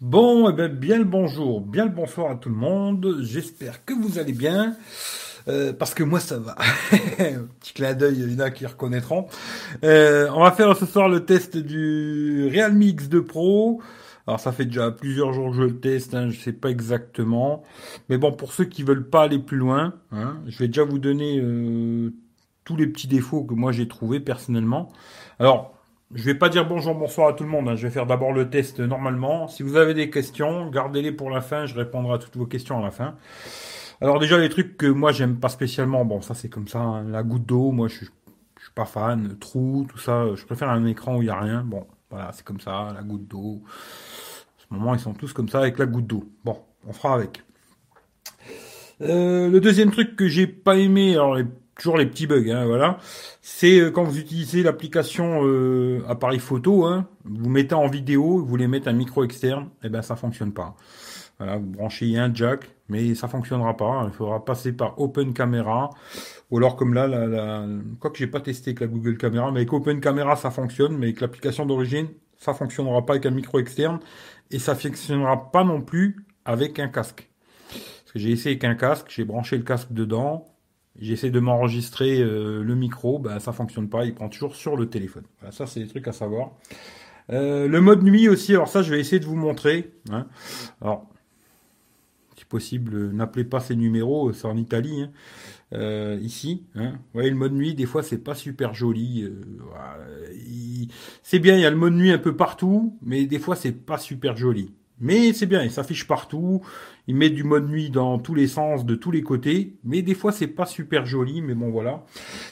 Bon, eh ben, bien le bonjour, bien le bonsoir à tout le monde. J'espère que vous allez bien. Euh, parce que moi ça va. Petit clin d'œil, il y en a qui reconnaîtront. Euh, on va faire ce soir le test du Realme X2 Pro. Alors ça fait déjà plusieurs jours que je le teste, hein, je sais pas exactement. Mais bon, pour ceux qui veulent pas aller plus loin, hein, je vais déjà vous donner euh, tous les petits défauts que moi j'ai trouvés personnellement. Alors, je vais pas dire bonjour, bonsoir à tout le monde. Hein. Je vais faire d'abord le test normalement. Si vous avez des questions, gardez-les pour la fin. Je répondrai à toutes vos questions à la fin. Alors déjà les trucs que moi j'aime pas spécialement. Bon, ça c'est comme ça. Hein. La goutte d'eau, moi je, suis pas fan. Trou, tout ça. Je préfère un écran où il y a rien. Bon, voilà, c'est comme ça. La goutte d'eau. En ce moment, ils sont tous comme ça avec la goutte d'eau. Bon, on fera avec. Euh, le deuxième truc que j'ai pas aimé, alors les toujours les petits bugs, hein, voilà. C'est euh, quand vous utilisez l'application euh, appareil photo, hein, vous mettez en vidéo, vous voulez mettre un micro externe, et eh ben ça fonctionne pas. Voilà, vous branchez un jack, mais ça fonctionnera pas. Il faudra passer par Open Camera, ou alors comme là, la, la... quoi que j'ai pas testé avec la Google Camera, mais avec Open Camera ça fonctionne, mais avec l'application d'origine ça fonctionnera pas avec un micro externe, et ça fonctionnera pas non plus avec un casque. Parce que j'ai essayé avec un casque, j'ai branché le casque dedans, J'essaie de m'enregistrer euh, le micro, bah, ça fonctionne pas, il prend toujours sur le téléphone. Voilà, ça c'est des trucs à savoir. Euh, le mode nuit aussi, alors ça je vais essayer de vous montrer. Hein. Alors, si possible, n'appelez pas ces numéros, c'est en Italie. Hein. Euh, ici, hein. vous voyez le mode nuit, des fois c'est pas super joli. C'est bien, il y a le mode nuit un peu partout, mais des fois c'est pas super joli. Mais c'est bien, il s'affiche partout. Il met du mode nuit dans tous les sens, de tous les côtés. Mais des fois, c'est pas super joli, mais bon, voilà.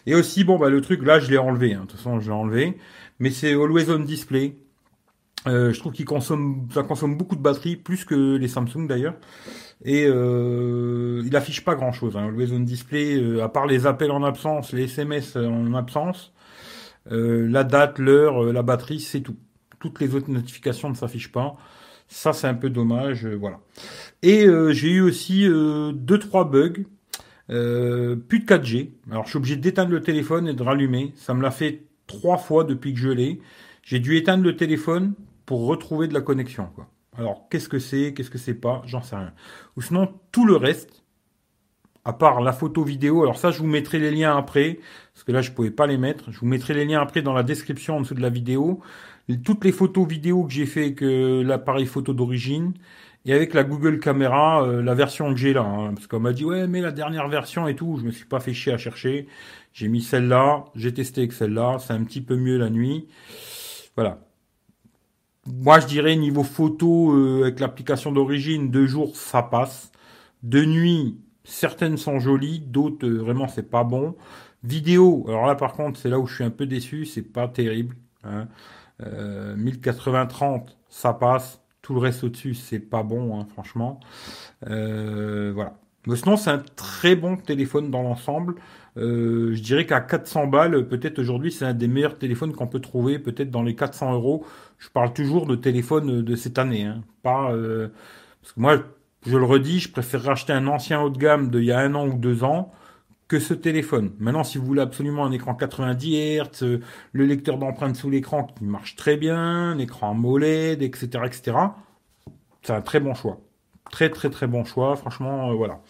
Et aussi, bon, bah, le truc, là, je l'ai enlevé. Hein. De toute façon, je l'ai enlevé. Mais c'est Always On Display. Euh, je trouve qu'il consomme, ça consomme beaucoup de batterie, plus que les Samsung d'ailleurs. Et euh, il affiche pas grand chose. Hein. Always On Display, euh, à part les appels en absence, les SMS en absence, euh, la date, l'heure, la batterie, c'est tout. Toutes les autres notifications ne s'affichent pas. Ça, c'est un peu dommage, euh, voilà. Et euh, j'ai eu aussi euh, deux trois bugs. plus de 4G. Alors, je suis obligé d'éteindre le téléphone et de rallumer. Ça me l'a fait trois fois depuis que je l'ai. J'ai dû éteindre le téléphone pour retrouver de la connexion. Alors, qu'est-ce que c'est, qu'est-ce que c'est pas, j'en sais rien. Ou sinon, tout le reste, à part la photo vidéo, alors ça, je vous mettrai les liens après, parce que là, je pouvais pas les mettre. Je vous mettrai les liens après dans la description en dessous de la vidéo toutes les photos vidéo que j'ai fait avec euh, l'appareil photo d'origine et avec la Google Caméra, euh, la version que j'ai là. Hein, parce qu'on m'a dit ouais mais la dernière version et tout, je me suis pas fait chier à chercher. J'ai mis celle-là, j'ai testé avec celle-là, c'est un petit peu mieux la nuit. Voilà. Moi je dirais niveau photo euh, avec l'application d'origine, deux jours ça passe. De nuit, certaines sont jolies, d'autres vraiment c'est pas bon. Vidéo, alors là par contre c'est là où je suis un peu déçu, c'est pas terrible. Hein. 1080-30, euh, ça passe. Tout le reste au-dessus, c'est pas bon, hein, franchement. Euh, voilà. Mais sinon, c'est un très bon téléphone dans l'ensemble. Euh, je dirais qu'à 400 balles, peut-être aujourd'hui, c'est un des meilleurs téléphones qu'on peut trouver, peut-être dans les 400 euros. Je parle toujours de téléphone de cette année, hein. pas parce que moi, je le redis, je préfère acheter un ancien haut de gamme d'il y a un an ou deux ans que ce téléphone. Maintenant, si vous voulez absolument un écran 90 Hz, euh, le lecteur d'empreintes sous l'écran qui marche très bien, un écran AMOLED, etc., etc., c'est un très bon choix. Très très très bon choix, franchement, euh, voilà.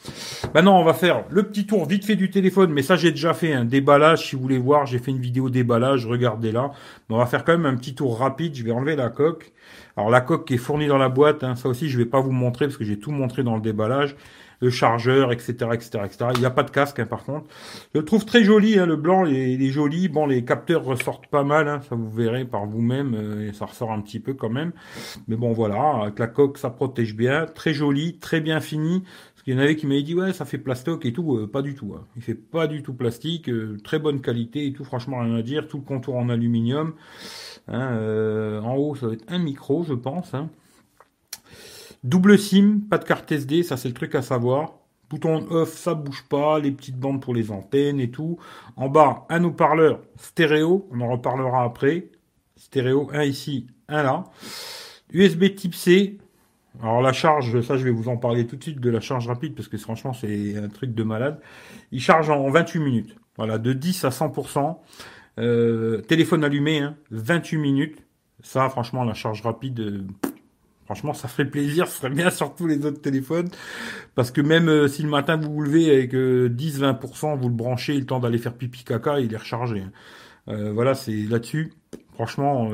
Maintenant, on va faire le petit tour vite fait du téléphone, mais ça j'ai déjà fait un déballage, si vous voulez voir, j'ai fait une vidéo déballage, regardez là. Mais on va faire quand même un petit tour rapide, je vais enlever la coque. Alors la coque qui est fournie dans la boîte, hein, ça aussi je vais pas vous montrer parce que j'ai tout montré dans le déballage le chargeur, etc., etc., etc. Il n'y a pas de casque, hein, par contre. Je le trouve très joli, hein, le blanc, il est, joli. Bon, les capteurs ressortent pas mal, hein, ça vous verrez par vous-même, euh, ça ressort un petit peu quand même. Mais bon, voilà, avec la coque, ça protège bien, très joli, très bien fini. Parce qu'il y en avait qui m'avaient dit, ouais, ça fait plastoc et tout, euh, pas du tout. Il fait pas du tout plastique, euh, très bonne qualité et tout, franchement, rien à dire. Tout le contour en aluminium. en haut, ça va être un micro, je pense. Double SIM, pas de carte SD, ça c'est le truc à savoir. Bouton off, ça bouge pas, les petites bandes pour les antennes et tout. En bas, un haut-parleur stéréo, on en reparlera après. Stéréo, un ici, un là. USB type C. Alors la charge, ça je vais vous en parler tout de suite de la charge rapide parce que franchement c'est un truc de malade. Il charge en 28 minutes. Voilà, de 10 à 100%. Euh, téléphone allumé, hein, 28 minutes. Ça franchement la charge rapide, euh, Franchement, ça ferait plaisir, ce serait bien sur tous les autres téléphones. Parce que même euh, si le matin vous vous levez avec 10-20%, vous le branchez, le temps d'aller faire pipi caca, il est rechargé. Euh, voilà, c'est là-dessus. Franchement,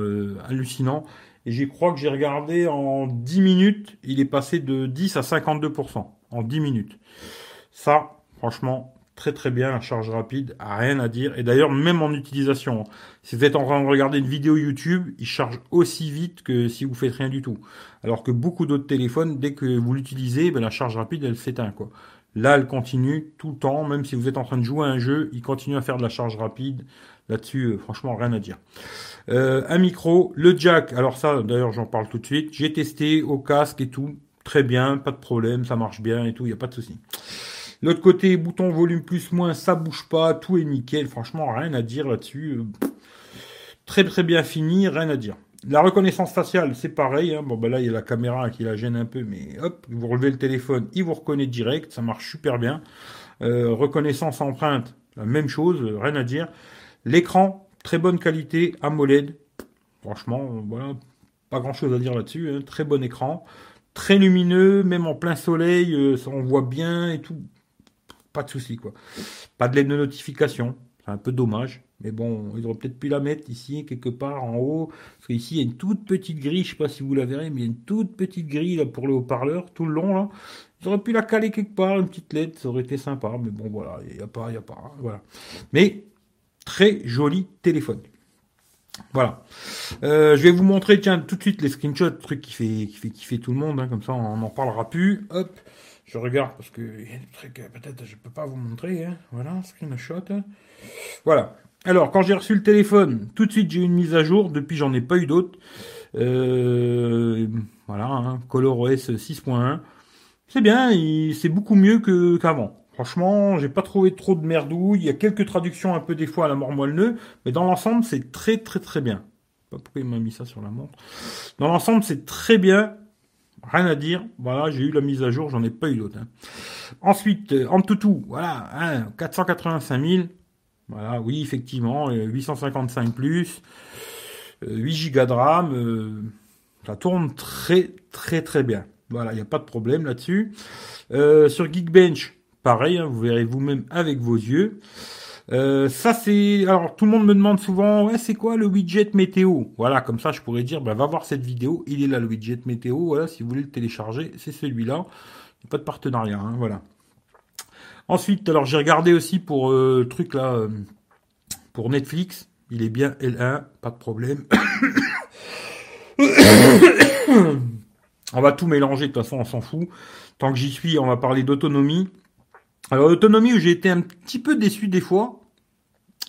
hallucinant. Et je crois que j'ai regardé en 10 minutes, il est passé de 10 à 52% en 10 minutes. Ça, franchement, très très bien, la charge rapide, rien à dire. Et d'ailleurs, même en utilisation, si vous êtes en train de regarder une vidéo YouTube, il charge aussi vite que si vous faites rien du tout. Alors que beaucoup d'autres téléphones, dès que vous l'utilisez, ben, la charge rapide, elle s'éteint, quoi. Là, elle continue tout le temps, même si vous êtes en train de jouer à un jeu, il continue à faire de la charge rapide. Là-dessus, euh, franchement, rien à dire. Euh, un micro, le jack. Alors ça, d'ailleurs, j'en parle tout de suite. J'ai testé au casque et tout, très bien, pas de problème, ça marche bien et tout, il n'y a pas de souci. L'autre côté, bouton volume plus moins, ça bouge pas, tout est nickel. Franchement, rien à dire là-dessus. Très très bien fini, rien à dire. La reconnaissance faciale, c'est pareil. Hein. Bon, ben là, il y a la caméra qui la gêne un peu, mais hop, vous relevez le téléphone, il vous reconnaît direct, ça marche super bien. Euh, reconnaissance empreinte, la même chose, rien à dire. L'écran, très bonne qualité, AMOLED. Franchement, voilà, pas grand chose à dire là-dessus. Hein. Très bon écran, très lumineux, même en plein soleil, euh, on voit bien et tout pas de souci, quoi. Pas de lettre de notification, c'est un peu dommage. Mais bon, ils auraient peut-être pu la mettre ici, quelque part en haut. Parce qu'ici, il y a une toute petite grille, je sais pas si vous la verrez, mais il y a une toute petite grille là, pour le haut-parleur, tout le long là. Ils auraient pu la caler quelque part, une petite lettre, ça aurait été sympa. Mais bon, voilà, il n'y a pas, il n'y a pas. Hein, voilà. Mais très joli téléphone. Voilà. Euh, je vais vous montrer, tiens, tout de suite les screenshots, truc qui fait, qui fait kiffer tout le monde, hein, comme ça on n'en parlera plus. Hop. Je regarde parce que y a des trucs peut-être je peux pas vous montrer. Hein. Voilà, screenshot. Voilà. Alors, quand j'ai reçu le téléphone, tout de suite j'ai eu une mise à jour. Depuis, j'en ai pas eu d'autres. Euh, voilà, hein, ColorOS 6.1. C'est bien, c'est beaucoup mieux qu'avant. Franchement, j'ai pas trouvé trop de merdouille. Il y a quelques traductions un peu des fois à la mort moelle mais dans l'ensemble, c'est très très très bien. Pas pourquoi il m'a mis ça sur la montre. Dans l'ensemble, c'est très bien. Rien à dire. Voilà, j'ai eu la mise à jour, j'en ai pas eu d'autres. Hein. Ensuite, euh, en tout, voilà, hein, 485 000. Voilà, oui, effectivement, 855 euh, plus, 8 Go de RAM. Euh, ça tourne très, très, très bien. Voilà, il n'y a pas de problème là-dessus. sur Geekbench, pareil, hein, vous verrez vous-même avec vos yeux. Euh, ça c'est alors tout le monde me demande souvent ouais c'est quoi le widget météo? Voilà comme ça je pourrais dire bah va voir cette vidéo il est là le widget météo voilà si vous voulez le télécharger c'est celui-là. Pas de partenariat hein, voilà. Ensuite alors j'ai regardé aussi pour euh, le truc là euh, pour Netflix. Il est bien L1 pas de problème. On va tout mélanger de toute façon on s'en fout. Tant que j'y suis on va parler d'autonomie. Alors l'autonomie où j'ai été un petit peu déçu des fois,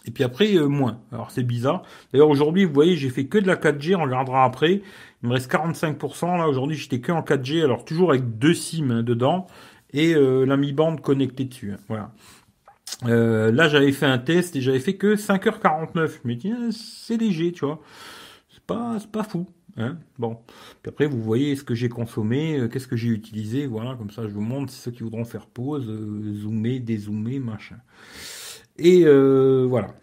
et puis après euh, moins. Alors c'est bizarre. D'ailleurs aujourd'hui, vous voyez, j'ai fait que de la 4G, on regardera après. Il me reste 45%. Là aujourd'hui, j'étais que en 4G, alors toujours avec deux SIM hein, dedans et euh, la Mi Band connectée dessus. Hein, voilà. Euh, là, j'avais fait un test et j'avais fait que 5h49. Je me dis, c'est léger, tu vois. C'est pas, pas fou. Hein bon. Puis après, vous voyez ce que j'ai consommé, qu'est-ce que j'ai utilisé, voilà, comme ça je vous montre ceux qui voudront faire pause, zoomer, dézoomer, machin. Et euh, voilà.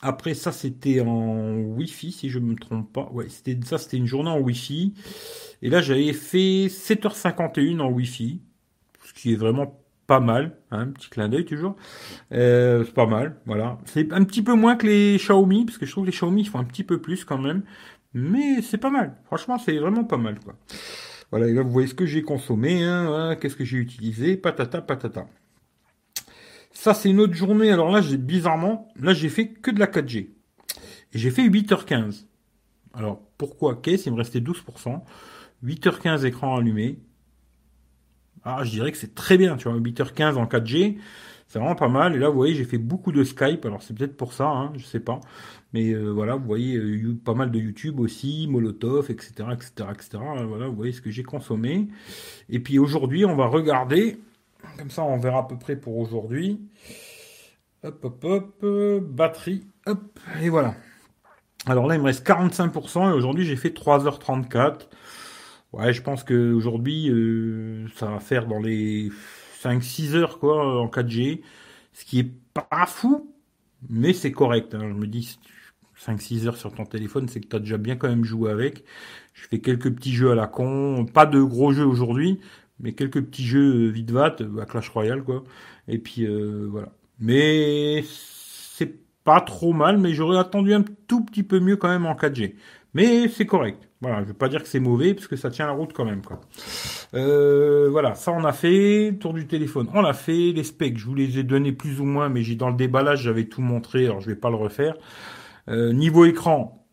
Après ça, c'était en Wi-Fi, si je me trompe pas. Ouais, c'était ça, c'était une journée en Wi-Fi. Et là, j'avais fait 7h51 en Wi-Fi, ce qui est vraiment pas mal, hein, petit clin d'œil toujours. c'est pas mal, voilà. C'est un petit peu moins que les Xiaomi, parce que je trouve que les Xiaomi font un petit peu plus quand même. Mais c'est pas mal. Franchement, c'est vraiment pas mal, quoi. Voilà, et là, vous voyez ce que j'ai consommé, hein, qu'est-ce que j'ai utilisé, patata, patata. Ça, c'est une autre journée. Alors là, bizarrement, là, j'ai fait que de la 4G. Et j'ai fait 8h15. Alors, pourquoi? Qu'est-ce Il me restait 12%. 8h15 écran allumé. Ah, je dirais que c'est très bien, tu vois, 8h15 en 4G. C'est vraiment pas mal. Et là, vous voyez, j'ai fait beaucoup de Skype. Alors, c'est peut-être pour ça, hein, je sais pas. Mais euh, voilà, vous voyez euh, pas mal de YouTube aussi, Molotov, etc., etc., etc. Voilà, vous voyez ce que j'ai consommé. Et puis aujourd'hui, on va regarder. Comme ça, on verra à peu près pour aujourd'hui. Hop, hop, hop. batterie. Hop. Et voilà. Alors là, il me reste 45%. Et aujourd'hui, j'ai fait 3h34. Ouais, je pense qu'aujourd'hui, euh, ça va faire dans les 5-6 heures, quoi, en 4G. Ce qui est pas fou, mais c'est correct. Hein. Je me dis, 5-6 heures sur ton téléphone, c'est que tu as déjà bien quand même joué avec. Je fais quelques petits jeux à la con, pas de gros jeux aujourd'hui, mais quelques petits jeux vite vat, à Clash Royale quoi. Et puis voilà. Mais c'est pas trop mal, mais j'aurais attendu un tout petit peu mieux quand même en 4G. Mais c'est correct. Voilà, je veux pas dire que c'est mauvais, parce que ça tient la route quand même, quoi. Euh, voilà, ça on a fait. Tour du téléphone, on l'a fait. Les specs, je vous les ai donnés plus ou moins, mais j'ai dans le déballage, j'avais tout montré, alors je vais pas le refaire. Euh, niveau écran,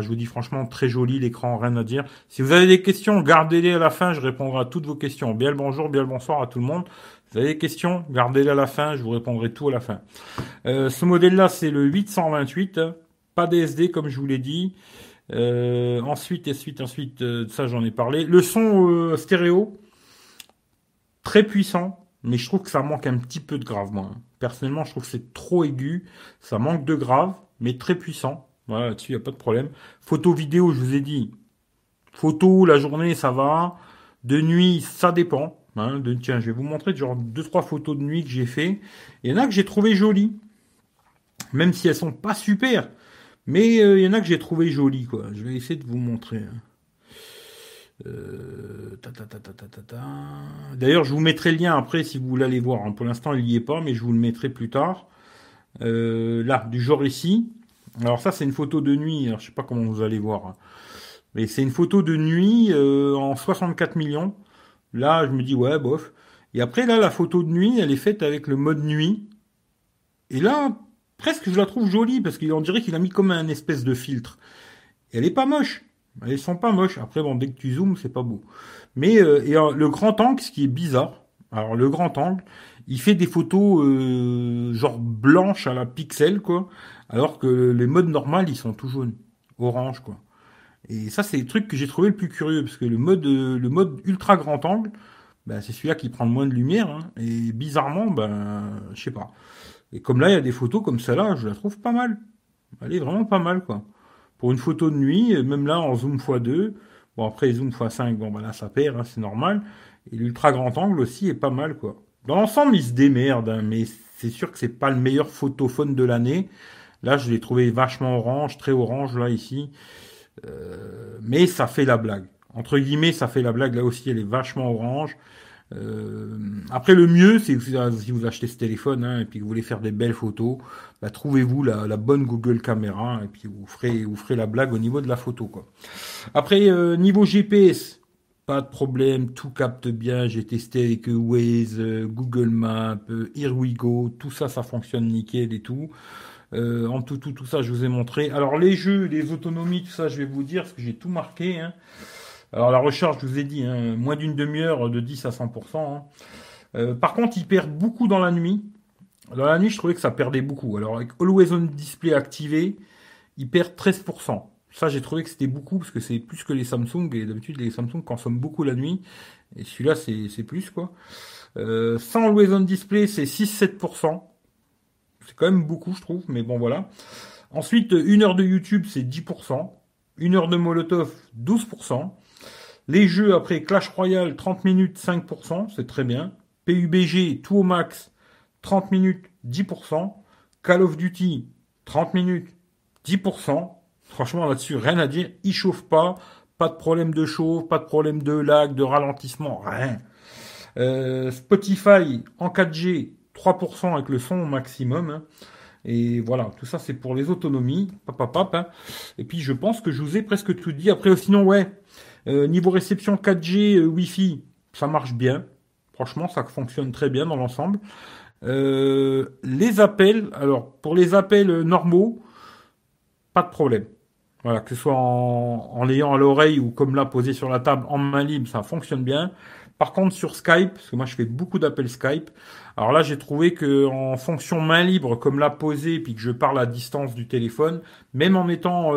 je vous dis franchement, très joli l'écran, rien à dire. Si vous avez des questions, gardez-les à la fin, je répondrai à toutes vos questions. Bien le bonjour, bien le bonsoir à tout le monde. Vous avez des questions, gardez-les à la fin, je vous répondrai tout à la fin. Euh, ce modèle-là, c'est le 828, pas DSD comme je vous l'ai dit. Euh, ensuite, ensuite, ensuite, euh, ça j'en ai parlé. Le son euh, stéréo, très puissant, mais je trouve que ça manque un petit peu de grave, moi. Personnellement, je trouve que c'est trop aigu, ça manque de grave, mais très puissant. Voilà, là-dessus, il n'y a pas de problème. Photo vidéo, je vous ai dit, photo, la journée, ça va. De nuit, ça dépend. Hein, tiens, je vais vous montrer genre deux trois photos de nuit que j'ai fait. Il y en a que j'ai trouvé jolies, même si elles sont pas super. Mais euh, il y en a que j'ai trouvé jolies, quoi. Je vais essayer de vous montrer. Hein. Euh, D'ailleurs, je vous mettrai le lien après si vous voulez aller voir. Hein. Pour l'instant, il n'y est pas, mais je vous le mettrai plus tard. Euh, là, du genre ici. Alors ça, c'est une photo de nuit. Alors, je sais pas comment vous allez voir. Hein. Mais c'est une photo de nuit en 64 millions. Là, je me dis, ouais, bof. Et après, là, la photo de nuit, elle est faite avec le mode nuit. Et là, presque je la trouve jolie parce qu'on dirait qu'il a mis comme un espèce de filtre. elle est pas moche. Elles sont pas moches. Après bon, dès que tu zoomes, c'est pas beau. Mais euh, et le grand angle, ce qui est bizarre. Alors le grand angle, il fait des photos euh, genre blanches à la pixel quoi, alors que les modes normaux ils sont tout jaunes, orange quoi. Et ça c'est le truc que j'ai trouvé le plus curieux parce que le mode le mode ultra grand angle, ben, c'est celui-là qui prend le moins de lumière hein. et bizarrement ben je sais pas. Et comme là, il y a des photos comme celle-là, je la trouve pas mal. Elle est vraiment pas mal, quoi. Pour une photo de nuit, même là, en zoom x2, bon, après, zoom x5, bon, bah là, ça perd, hein, c'est normal. Et l'ultra grand angle aussi est pas mal, quoi. Dans l'ensemble, il se démerde, hein, mais c'est sûr que c'est pas le meilleur photophone de l'année. Là, je l'ai trouvé vachement orange, très orange, là, ici. Euh, mais ça fait la blague. Entre guillemets, ça fait la blague. Là aussi, elle est vachement orange. Euh, après, le mieux, c'est si vous achetez ce téléphone hein, et puis que vous voulez faire des belles photos, bah, trouvez-vous la, bonne Google Caméra et puis vous ferez, vous ferez la blague au niveau de la photo. Quoi. Après, euh, niveau GPS, pas de problème, tout capte bien. J'ai testé avec Waze, euh, Google Maps, Here We Go, tout ça, ça fonctionne nickel et tout. En tout, tout, tout ça, je vous ai montré. Alors les jeux, les autonomies, tout ça, je vais vous dire parce que j'ai tout marqué. Hein. Alors la recharge, je vous ai dit, hein, moins d'une demi-heure de 10 à 100%. Hein. Euh, par contre, il perd beaucoup dans la nuit. Dans la nuit, je trouvais que ça perdait beaucoup. Alors avec Always On Display activé, il perd 13%. Ça, j'ai trouvé que c'était beaucoup parce que c'est plus que les Samsung. Et d'habitude, les Samsung consomment beaucoup la nuit. Et celui-là, c'est plus quoi. Euh, sans Always On Display, c'est 6-7%. C'est quand même beaucoup, je trouve. Mais bon, voilà. Ensuite, une heure de YouTube, c'est 10%. Une heure de Molotov, 12%. Les jeux après Clash Royale, 30 minutes, 5%, c'est très bien. PUBG, tout au max, 30 minutes, 10%. Call of Duty, 30 minutes, 10%. Franchement, là-dessus, rien à dire. Il chauffe pas. Pas de problème de chauffe, pas de problème de lag, de ralentissement, rien. Euh, Spotify en 4G, 3% avec le son au maximum. Hein. Et voilà, tout ça c'est pour les autonomies. Papa, hein. Et puis je pense que je vous ai presque tout dit. Après, sinon, ouais, euh, niveau réception 4G, euh, Wi-Fi, ça marche bien. Franchement, ça fonctionne très bien dans l'ensemble. Euh, les appels, alors pour les appels normaux, pas de problème. Voilà, que ce soit en, en l'ayant à l'oreille ou comme là posé sur la table en main libre, ça fonctionne bien. Par contre sur Skype, parce que moi je fais beaucoup d'appels Skype, alors là j'ai trouvé que en fonction main libre, comme là posé, puis que je parle à distance du téléphone, même en étant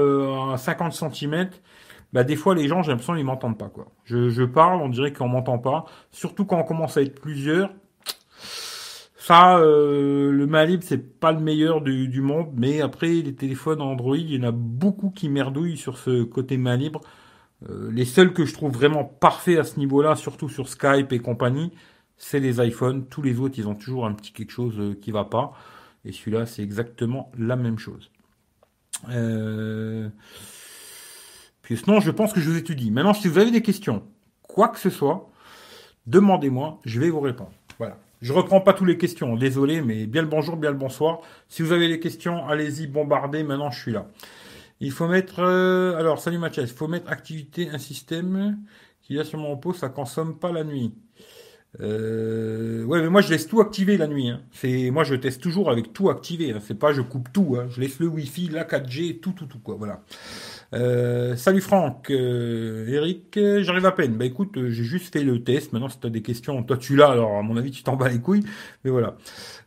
à 50 cm, bah des fois les gens, j'ai l'impression qu'ils m'entendent pas quoi. Je, parle, on dirait qu'on m'entend pas. Surtout quand on commence à être plusieurs. Ça, euh, le Malib, c'est pas le meilleur du, du, monde, mais après les téléphones Android, il y en a beaucoup qui merdouillent sur ce côté main libre. Euh, les seuls que je trouve vraiment parfaits à ce niveau-là, surtout sur Skype et compagnie, c'est les iPhones. Tous les autres, ils ont toujours un petit quelque chose euh, qui va pas. Et celui-là, c'est exactement la même chose. Euh... Puis sinon, je pense que je vous étudie. Maintenant, si vous avez des questions, quoi que ce soit, demandez-moi, je vais vous répondre. Voilà. Je reprends pas toutes les questions, désolé, mais bien le bonjour, bien le bonsoir. Si vous avez des questions, allez-y, bombardez, maintenant je suis là. Il faut mettre, euh, alors salut Mathias, il faut mettre activité, un système qui a sur mon repos, ça consomme pas la nuit. Euh, ouais, mais moi je laisse tout activer la nuit. Hein. Moi je teste toujours avec tout activé. Hein. C'est pas je coupe tout. Hein. Je laisse le Wi-Fi, la 4G, tout, tout, tout. Voilà. Euh, salut Franck, Eric, j'arrive à peine. Bah écoute, j'ai juste fait le test. Maintenant, si t'as des questions, toi tu l'as. Alors à mon avis, tu t'en bats les couilles. Mais voilà.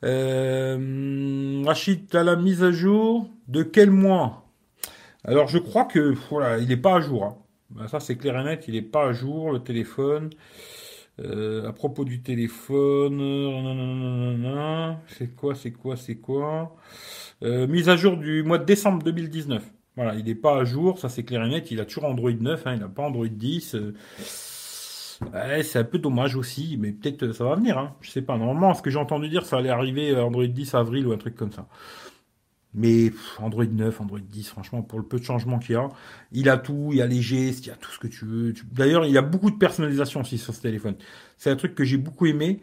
Rachid, t'as la mise à jour de quel mois? Alors je crois que voilà, il est pas à jour. Hein. Bah, ça c'est clair et net, il est pas à jour le téléphone. Euh, à propos du téléphone, c'est quoi, c'est quoi, c'est quoi? Euh, Mise à jour du mois de décembre 2019. Voilà, il n'est pas à jour, ça c'est clair et net. Il a toujours Android 9, hein, il n'a pas Android 10. Euh, c'est un peu dommage aussi, mais peut-être ça va venir. Hein, je sais pas. Normalement, ce que j'ai entendu dire, ça allait arriver Android 10 avril ou un truc comme ça. Mais Android 9, Android 10, franchement, pour le peu de changements qu'il y a, il a tout, il y a les gestes, il y a tout ce que tu veux. D'ailleurs, il y a beaucoup de personnalisation aussi sur ce téléphone. C'est un truc que j'ai beaucoup aimé.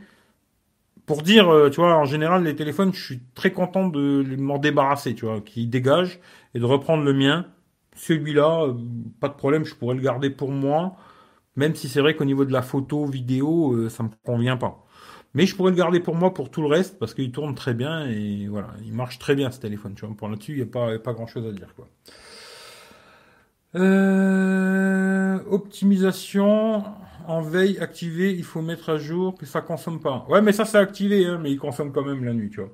Pour dire, euh, tu vois, en général, les téléphones, je suis très content de m'en débarrasser, tu vois, qui dégage et de reprendre le mien. Celui-là, euh, pas de problème, je pourrais le garder pour moi. Même si c'est vrai qu'au niveau de la photo, vidéo, euh, ça me convient pas. Mais je pourrais le garder pour moi pour tout le reste parce qu'il tourne très bien et voilà, il marche très bien ce téléphone. Tu vois, pour là-dessus, il n'y a pas, pas grand-chose à dire quoi. Euh, optimisation en veille activée, il faut mettre à jour que ça consomme pas. Ouais, mais ça c'est activé, hein, mais il consomme quand même la nuit, tu vois.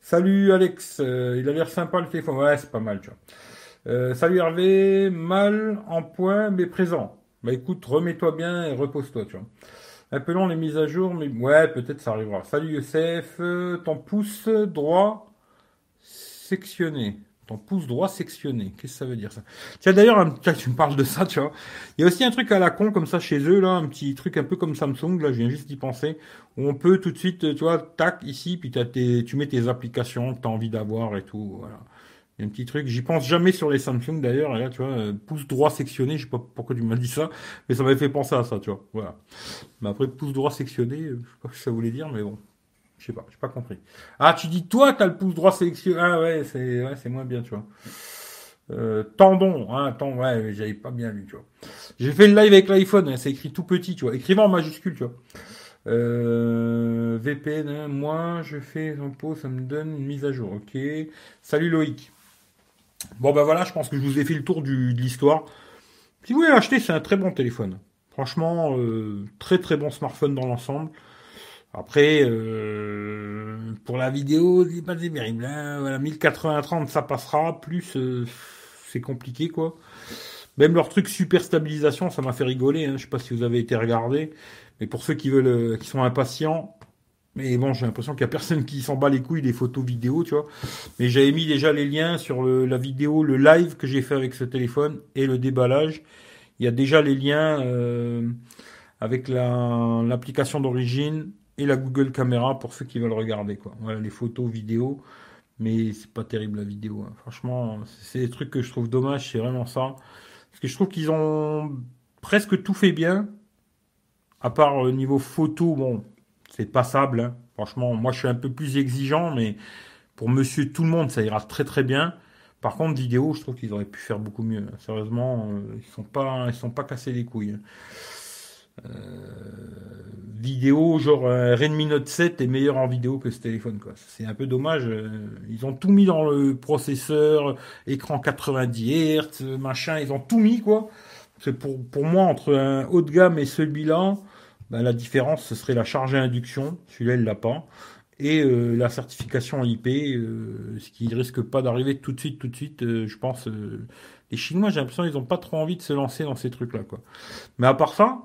Salut Alex, euh, il a l'air sympa le téléphone. Ouais, c'est pas mal, tu vois. Euh, salut Hervé, mal en point mais présent. Bah écoute, remets-toi bien et repose-toi, tu vois. Appelons les mises à jour, mais ouais, peut-être ça arrivera. Salut Youssef, ton pouce droit sectionné. Ton pouce droit sectionné. Qu'est-ce que ça veut dire ça? Tiens d'ailleurs, tu me parles de ça, tu vois. Il y a aussi un truc à la con comme ça chez eux, là, un petit truc un peu comme Samsung, là, je viens juste d'y penser, où on peut tout de suite, tu vois, tac, ici, puis tes, tu mets tes applications que tu as envie d'avoir et tout. Il y a un petit truc, j'y pense jamais sur les Samsung d'ailleurs, là tu vois, euh, pouce droit sectionné, je sais pas pourquoi tu m'as dit ça, mais ça m'avait fait penser à ça, tu vois. Voilà. Mais après, pouce droit sectionné, euh, je sais pas ce que ça voulait dire, mais bon. Je sais pas, j'ai pas compris. Ah, tu dis toi, t'as le pouce droit sélectionné. Ah ouais, c'est ouais, c'est moins bien, tu vois. Euh, tendon, hein, tendon, ouais, j'avais pas bien lu, tu vois. J'ai fait le live avec l'iPhone, hein, c'est écrit tout petit, tu vois. Écrivant en majuscule, tu vois. Euh, VPN, hein, moi, je fais un pot, ça me donne une mise à jour, ok. Salut Loïc. Bon ben voilà, je pense que je vous ai fait le tour du, de l'histoire. Si vous voulez l'acheter, c'est un très bon téléphone. Franchement, euh, très très bon smartphone dans l'ensemble. Après, euh, pour la vidéo, c'est pas terrible. Hein. Voilà, 1080-30, ça passera. Plus, euh, c'est compliqué, quoi. Même leur truc super stabilisation, ça m'a fait rigoler. Hein. Je sais pas si vous avez été regardé, mais pour ceux qui veulent, qui sont impatients, mais bon, j'ai l'impression qu'il y a personne qui s'en bat les couilles des photos vidéo, tu vois. Mais j'avais mis déjà les liens sur la vidéo, le live que j'ai fait avec ce téléphone et le déballage. Il y a déjà les liens euh, avec l'application d'origine et la Google Caméra pour ceux qui veulent regarder, quoi. Voilà, les photos, vidéo. Mais c'est pas terrible la vidéo. Hein. Franchement, c'est des trucs que je trouve dommage, c'est vraiment ça. Parce que je trouve qu'ils ont presque tout fait bien. À part au niveau photo, bon, c'est passable. Hein. Franchement, moi je suis un peu plus exigeant, mais pour monsieur tout le monde, ça ira très très bien. Par contre, vidéo, je trouve qu'ils auraient pu faire beaucoup mieux. Sérieusement, euh, ils sont pas, ils sont pas cassés les couilles. Hein. Euh, vidéo, genre Redmi Note 7 est meilleur en vidéo que ce téléphone, quoi. C'est un peu dommage. Euh, ils ont tout mis dans le processeur, écran 90 Hz, machin. Ils ont tout mis, quoi. C'est pour, pour moi entre un haut de gamme et celui-là. Ben, la différence, ce serait la charge à induction, celui-là, il l'a pas, et euh, la certification IP, euh, ce qui risque pas d'arriver tout de suite, tout de suite, euh, je pense. les Chinois, j'ai l'impression qu'ils n'ont pas trop envie de se lancer dans ces trucs-là, quoi. Mais à part ça,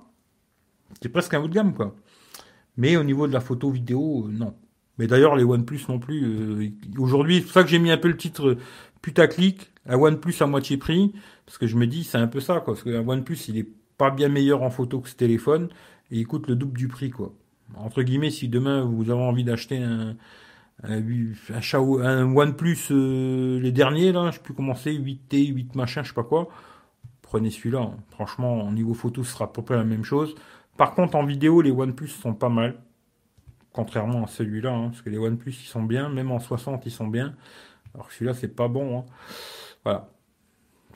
c'est presque un haut de gamme, quoi. Mais au niveau de la photo vidéo, non. Mais d'ailleurs, les OnePlus non plus. Aujourd'hui, c'est pour ça que j'ai mis un peu le titre putaclic, un OnePlus à moitié prix, parce que je me dis, c'est un peu ça, quoi. Parce qu'un OnePlus, il est pas bien meilleur en photo que ce téléphone et il coûte le double du prix, quoi. Entre guillemets, si demain vous avez envie d'acheter un, un, un OnePlus, euh, les derniers, là, je peux commencer 8T, 8 machin, je sais pas quoi, prenez celui-là. Franchement, au niveau photo, ce sera à peu près la même chose. Par contre, en vidéo, les OnePlus sont pas mal. Contrairement à celui-là, hein, parce que les OnePlus, ils sont bien. Même en 60, ils sont bien. Alors que celui-là, c'est pas bon. Hein. Voilà.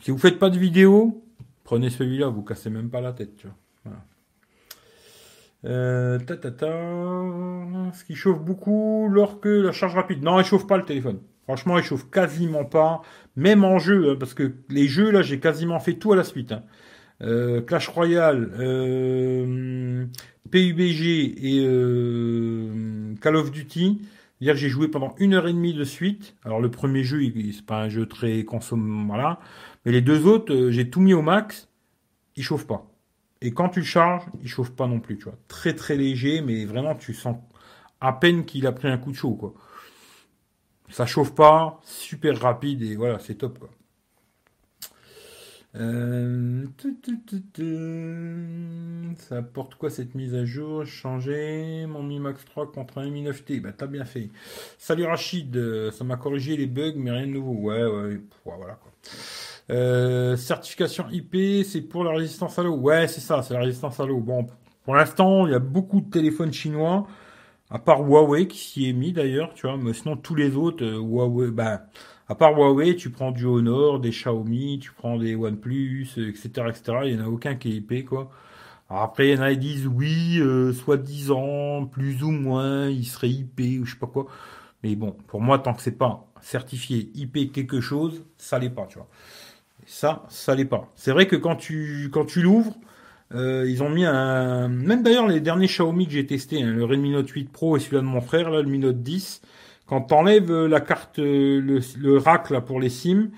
Si vous faites pas de vidéo, prenez celui-là, vous cassez même pas la tête. Tu vois. Euh. Ce qui chauffe beaucoup lors que la charge rapide. Non, il chauffe pas le téléphone. Franchement, il chauffe quasiment pas. Même en jeu, hein, parce que les jeux, là, j'ai quasiment fait tout à la suite. Hein. Euh, Clash Royale, euh, PUBG et Call of Duty. Hier, j'ai joué pendant une heure et demie de suite. Alors, le premier jeu, c'est pas un jeu très consommant, voilà. Mais les deux autres, j'ai tout mis au max. Il chauffe pas. Et quand tu charges, il chauffe pas non plus, tu vois. Très très léger, mais vraiment tu sens à peine qu'il a pris un coup de chaud, quoi. Ça chauffe pas, super rapide et voilà, c'est top, quoi. Euh, ça apporte quoi cette mise à jour? Changer mon Mi Max 3 contre un Mi 9T. Bah t'as bien fait. Salut Rachid, ça m'a corrigé les bugs, mais rien de nouveau. Ouais, ouais, voilà quoi. Euh, certification IP, c'est pour la résistance à l'eau. Ouais, c'est ça, c'est la résistance à l'eau. Bon, pour l'instant, il y a beaucoup de téléphones chinois, à part Huawei qui s'y est mis d'ailleurs, tu vois, mais sinon tous les autres, euh, Huawei, bah, à part Huawei, tu prends du Honor, des Xiaomi, tu prends des OnePlus, etc., etc. Il n'y en a aucun qui est IP, quoi. Après, il y en a qui disent oui, euh, soit 10 ans, plus ou moins, il serait IP ou je sais pas quoi. Mais bon, pour moi, tant que c'est pas certifié IP quelque chose, ça l'est pas, tu vois. Ça, ça l'est pas. C'est vrai que quand tu, quand tu l'ouvres, euh, ils ont mis un. Même d'ailleurs, les derniers Xiaomi que j'ai testés, hein, le Redmi Note 8 Pro et celui-là de mon frère, là, le Mi Note 10, quand t'enlèves euh, la carte, euh, le, rack là pour les SIM,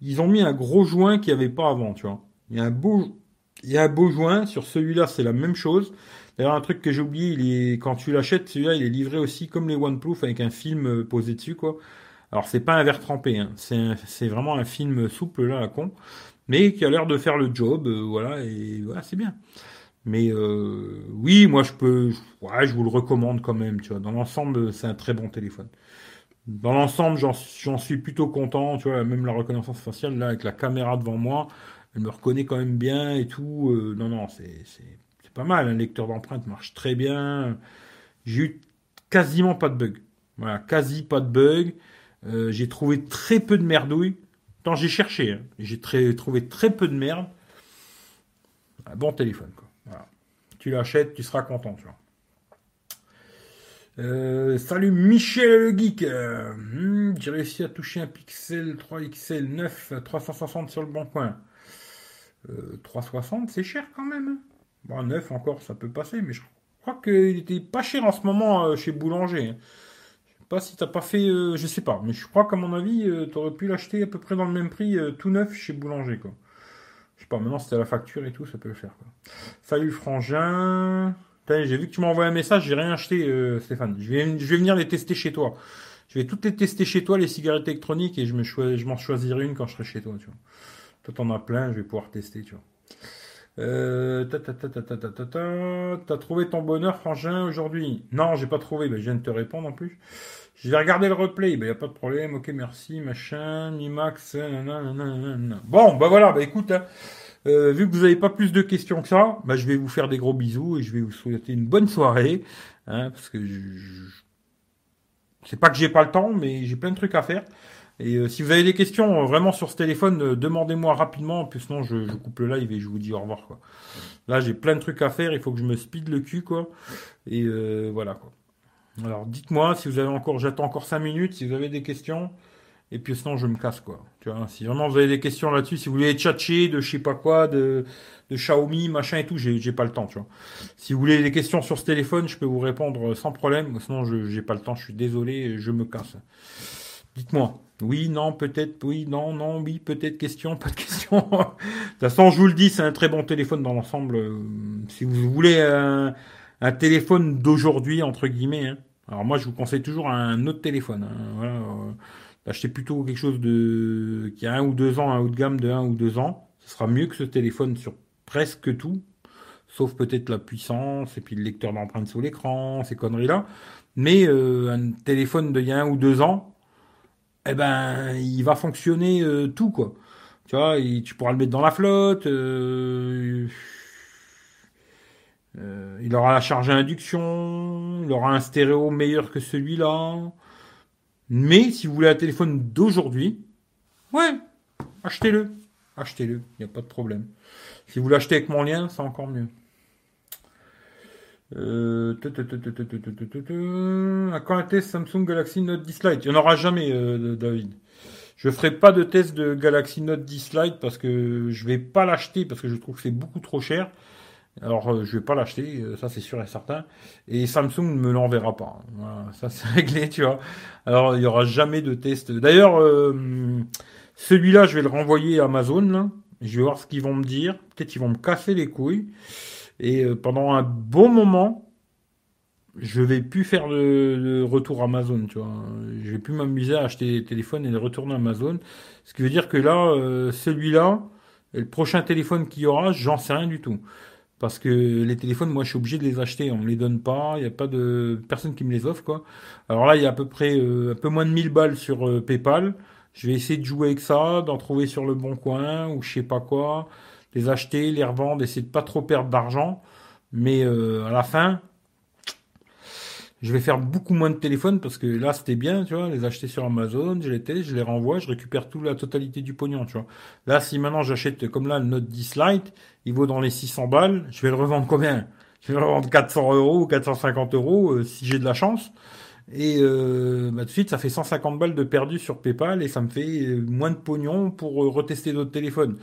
ils ont mis un gros joint qu'il n'y avait pas avant, tu vois. Il y a un beau, il y a un beau joint. Sur celui-là, c'est la même chose. D'ailleurs, un truc que j'ai oublié, il est, quand tu l'achètes, celui-là, il est livré aussi comme les OnePlus avec un film posé dessus, quoi. Alors c'est pas un verre trempé, hein. c'est vraiment un film souple là, à con, mais qui a l'air de faire le job, euh, voilà, et voilà, c'est bien. Mais euh, oui, moi je peux, ouais, je vous le recommande quand même, tu vois. Dans l'ensemble, c'est un très bon téléphone. Dans l'ensemble, j'en suis plutôt content, tu vois. Même la reconnaissance faciale là, avec la caméra devant moi, elle me reconnaît quand même bien et tout. Euh, non, non, c'est pas mal. Un lecteur d'empreinte marche très bien. J'ai eu quasiment pas de bug. Voilà, quasi pas de bug. Euh, j'ai trouvé très peu de merdouilles. Tant j'ai cherché, hein. j'ai trouvé très peu de merde. Un bon téléphone, quoi. Tu l'achètes, tu seras content. Euh, salut Michel le geek. Hmm, j'ai réussi à toucher un Pixel 3 XL 9 360 sur le bon coin. 360, c'est cher quand même. Hein. Bon, 9 encore, ça peut passer, mais je crois qu'il était pas cher en ce moment euh, chez Boulanger. Pas si t'as pas fait, euh, je sais pas, mais je crois qu'à mon avis, euh, tu aurais pu l'acheter à peu près dans le même prix, euh, tout neuf chez Boulanger, quoi. Je sais pas, maintenant c'était la facture et tout, ça peut le faire, quoi. Salut Frangin. J'ai vu que tu m'as envoyé un message, j'ai rien acheté, Stéphane. Je vais, je vais venir les tester chez toi. Je vais toutes les tester chez toi, les cigarettes électroniques, et je me je m'en choisirai une quand je serai chez toi, tu vois. Toi, t'en as plein, je vais pouvoir tester, tu vois. Euh, T'as trouvé ton bonheur, Frangin, aujourd'hui? Non, j'ai pas trouvé, ben, je viens de te répondre en plus. Je vais regarder le replay, il ben, n'y a pas de problème, ok, merci, machin, Mi-Max, Bon, bah voilà, bah écoute, hein, euh, vu que vous n'avez pas plus de questions que ça, bah, je vais vous faire des gros bisous et je vais vous souhaiter une bonne soirée, hein, parce que je... c'est pas que j'ai pas le temps, mais j'ai plein de trucs à faire. Et euh, si vous avez des questions euh, vraiment sur ce téléphone, demandez-moi rapidement, puis sinon je, je, coupe le live et je vous dis au revoir. Quoi. Là, j'ai plein de trucs à faire, il faut que je me speed le cul, quoi. Et voilà, quoi. Alors, dites-moi si vous avez encore, j'attends encore 5 minutes, si vous avez des questions. Et puis sinon, je me casse, quoi. Tu vois, si vraiment vous avez des questions là-dessus, si vous voulez tchatcher de je sais pas quoi, de, de Xiaomi, machin et tout, j'ai, pas le temps, tu vois. Si vous voulez des questions sur ce téléphone, je peux vous répondre sans problème. Sinon, je, j'ai pas le temps, je suis désolé, je me casse. Dites-moi. Oui, non, peut-être, oui, non, non, oui, peut-être, question, pas de question. de toute façon, je vous le dis, c'est un très bon téléphone dans l'ensemble. Euh, si vous voulez un, un téléphone d'aujourd'hui, entre guillemets, hein. alors moi, je vous conseille toujours un autre téléphone. Hein, euh, plutôt quelque chose de qui a un ou deux ans, un haut de gamme de un ou deux ans. Ce sera mieux que ce téléphone sur presque tout, sauf peut-être la puissance et puis le lecteur d'empreintes sur l'écran, ces conneries-là. Mais euh, un téléphone de il y a un ou deux ans, eh ben, il va fonctionner euh, tout, quoi. Tu vois, tu pourras le mettre dans la flotte. Euh, il aura la charge à induction. Il aura un stéréo meilleur que celui-là. Mais si vous voulez un téléphone d'aujourd'hui, ouais, achetez-le. Achetez-le, il n'y a pas de problème. Si vous l'achetez avec mon lien, c'est encore mieux. À quand un test Samsung Galaxy Note 10 Lite? Il n'y en aura jamais, euh, David. Je ferai pas de test de Galaxy Note 10 Lite parce que je vais pas l'acheter parce que je trouve que c'est beaucoup trop cher. Alors euh, je vais pas l'acheter, euh, ça c'est sûr et certain. Et Samsung ne me l'enverra pas. Ça c'est réglé, tu vois. Alors il y aura jamais de test. D'ailleurs, celui-là, je vais le renvoyer à Amazon. Je vais voir ce qu'ils vont me dire. Peut-être qu'ils vont me casser les couilles. Et euh, pendant un bon moment, je vais plus faire de, retour Amazon, tu vois. Je vais plus m'amuser à acheter des téléphones et les retourner à Amazon. Ce qui veut dire que là, euh, celui-là, le prochain téléphone qu'il y aura, j'en sais rien du tout. Parce que les téléphones, moi, je suis obligé de les acheter. On me les donne pas. Il n'y a pas de personne qui me les offre, quoi. Alors là, il y a à peu près euh, un peu moins de 1000 balles sur PayPal. Je vais essayer de jouer avec ça, d'en trouver sur le bon coin ou je sais pas quoi les acheter, les revendre, essayer de pas trop perdre d'argent. Mais euh, à la fin, je vais faire beaucoup moins de téléphones parce que là c'était bien, tu vois, les acheter sur Amazon, je les teste, je les renvoie, je récupère toute la totalité du pognon, tu vois. Là, si maintenant j'achète comme là le Note 10 Lite, il vaut dans les 600 balles, je vais le revendre combien? Je vais le revendre 400 euros ou 450 euros euh, si j'ai de la chance. Et euh, bah, de suite, ça fait 150 balles de perdu sur PayPal et ça me fait moins de pognon pour retester d'autres téléphones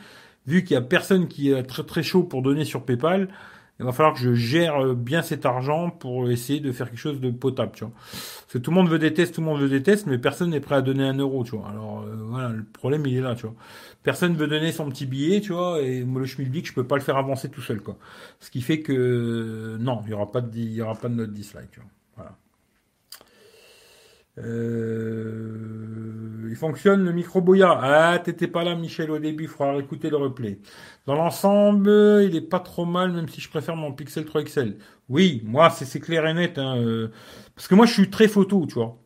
vu qu'il y a personne qui est très très chaud pour donner sur PayPal, il va falloir que je gère euh, bien cet argent pour essayer de faire quelque chose de potable, tu vois. Parce que tout le monde veut des tests, tout le monde veut des tests, mais personne n'est prêt à donner un euro, tu vois. Alors euh, voilà, le problème il est là, tu vois. Personne veut donner son petit billet, tu vois, et le schmilblick, je peux pas le faire avancer tout seul, quoi. Ce qui fait que non, il y aura pas de, il y aura pas de note dislike, tu vois. Euh, il fonctionne le micro Boya. Ah, t'étais pas là, Michel, au début. Il faudra écouter le replay. Dans l'ensemble, il est pas trop mal, même si je préfère mon Pixel 3 XL. Oui, moi, c'est clair et net. Hein, euh, parce que moi, je suis très photo, tu vois.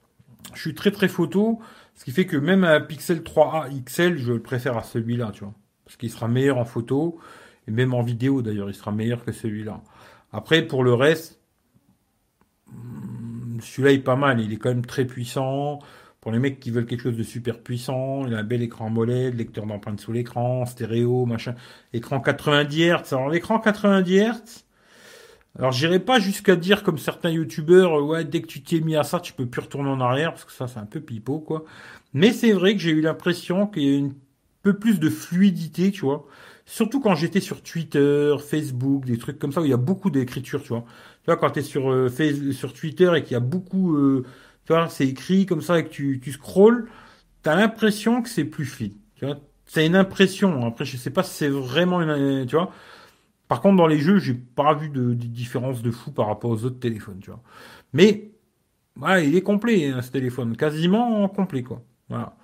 Je suis très très photo. Ce qui fait que même un Pixel 3A XL, je le préfère à celui-là, tu vois. Parce qu'il sera meilleur en photo. Et même en vidéo, d'ailleurs, il sera meilleur que celui-là. Après, pour le reste, celui-là est pas mal, il est quand même très puissant. Pour les mecs qui veulent quelque chose de super puissant, il a un bel écran AMOLED, lecteur d'empreintes sous l'écran, stéréo, machin, écran 90 Hz. Alors l'écran 90 Hz, alors j'irai pas jusqu'à dire comme certains youtubeurs, ouais, dès que tu t'es mis à ça, tu peux plus retourner en arrière, parce que ça c'est un peu pipeau, quoi. Mais c'est vrai que j'ai eu l'impression qu'il y a un peu plus de fluidité, tu vois. Surtout quand j'étais sur Twitter, Facebook, des trucs comme ça, où il y a beaucoup d'écriture, tu vois. Tu vois, quand tu es sur, euh, sur Twitter et qu'il y a beaucoup, euh, tu vois, c'est écrit comme ça et que tu, tu scrolls, tu as l'impression que c'est plus fluide. Tu vois, c'est une impression. Après, je sais pas si c'est vraiment une, tu vois. Par contre, dans les jeux, j'ai pas vu de, différence de fou par rapport aux autres téléphones, tu vois. Mais, voilà, il est complet, hein, ce téléphone. Quasiment complet, quoi. Voilà.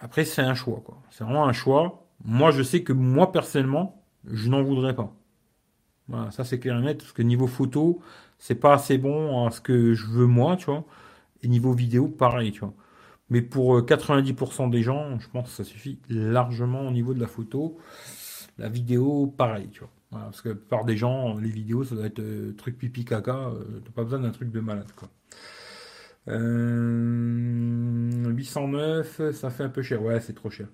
Après, c'est un choix, quoi. C'est vraiment un choix. Moi, je sais que moi, personnellement, je n'en voudrais pas. Ça c'est clair et net, parce que niveau photo, c'est pas assez bon à ce que je veux moi, tu vois. Et niveau vidéo, pareil, tu vois. Mais pour 90% euh, des gens, je pense que ça suffit largement au niveau de la photo. La vidéo, pareil, tu vois. parce que par des gens, les vidéos, ça doit être euh, truc pipi caca, euh, t'as pas besoin d'un truc de malade, quoi. 809, ça fait un peu cher. Ouais, c'est trop cher.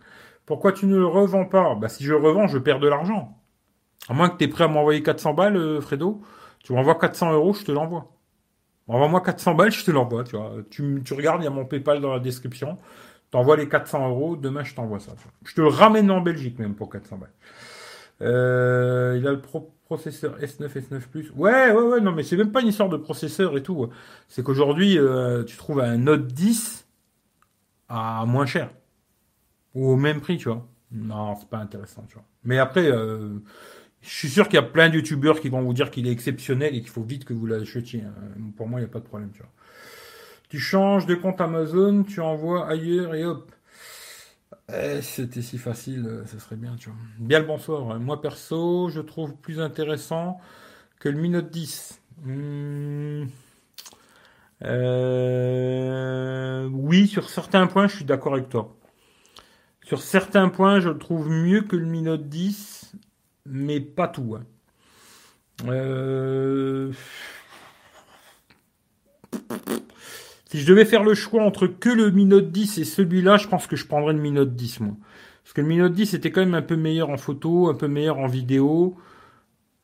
Pourquoi tu ne le revends pas? Bah si je revends, je perds de l'argent. À moins que tu es prêt à m'envoyer 400 balles, euh, Fredo, tu m'envoies 400 euros, je te l'envoie. Envoie-moi 400 balles, je te l'envoie, tu vois. Tu, tu regardes, il y a mon PayPal dans la description. T'envoies les 400 euros, demain je t'envoie ça. Je te ramène en Belgique même pour 400 balles. Euh, il a le processeur S9, S9+. Ouais, ouais, ouais, non, mais c'est même pas une histoire de processeur et tout. C'est qu'aujourd'hui, euh, tu trouves un Note 10 à moins cher. Ou au même prix, tu vois. Non, c'est pas intéressant, tu vois. Mais après, euh, je suis sûr qu'il y a plein de youtubeurs qui vont vous dire qu'il est exceptionnel et qu'il faut vite que vous l'achetiez. Hein. Pour moi, il n'y a pas de problème, tu changes de compte Amazon, tu envoies ailleurs et hop. Eh, c'était si facile, euh, ça serait bien. Bien le bonsoir. Moi, perso, je trouve plus intéressant que le Mi Note 10. Hmm. Euh, oui, sur certains points, je suis d'accord avec toi. Sur certains points, je le trouve mieux que le Mi Note 10, mais pas tout. Hein. Euh, si je devais faire le choix entre que le Mi Note 10 et celui-là, je pense que je prendrais le Mi Note 10, moi. Parce que le Mi Note 10 était quand même un peu meilleur en photo, un peu meilleur en vidéo.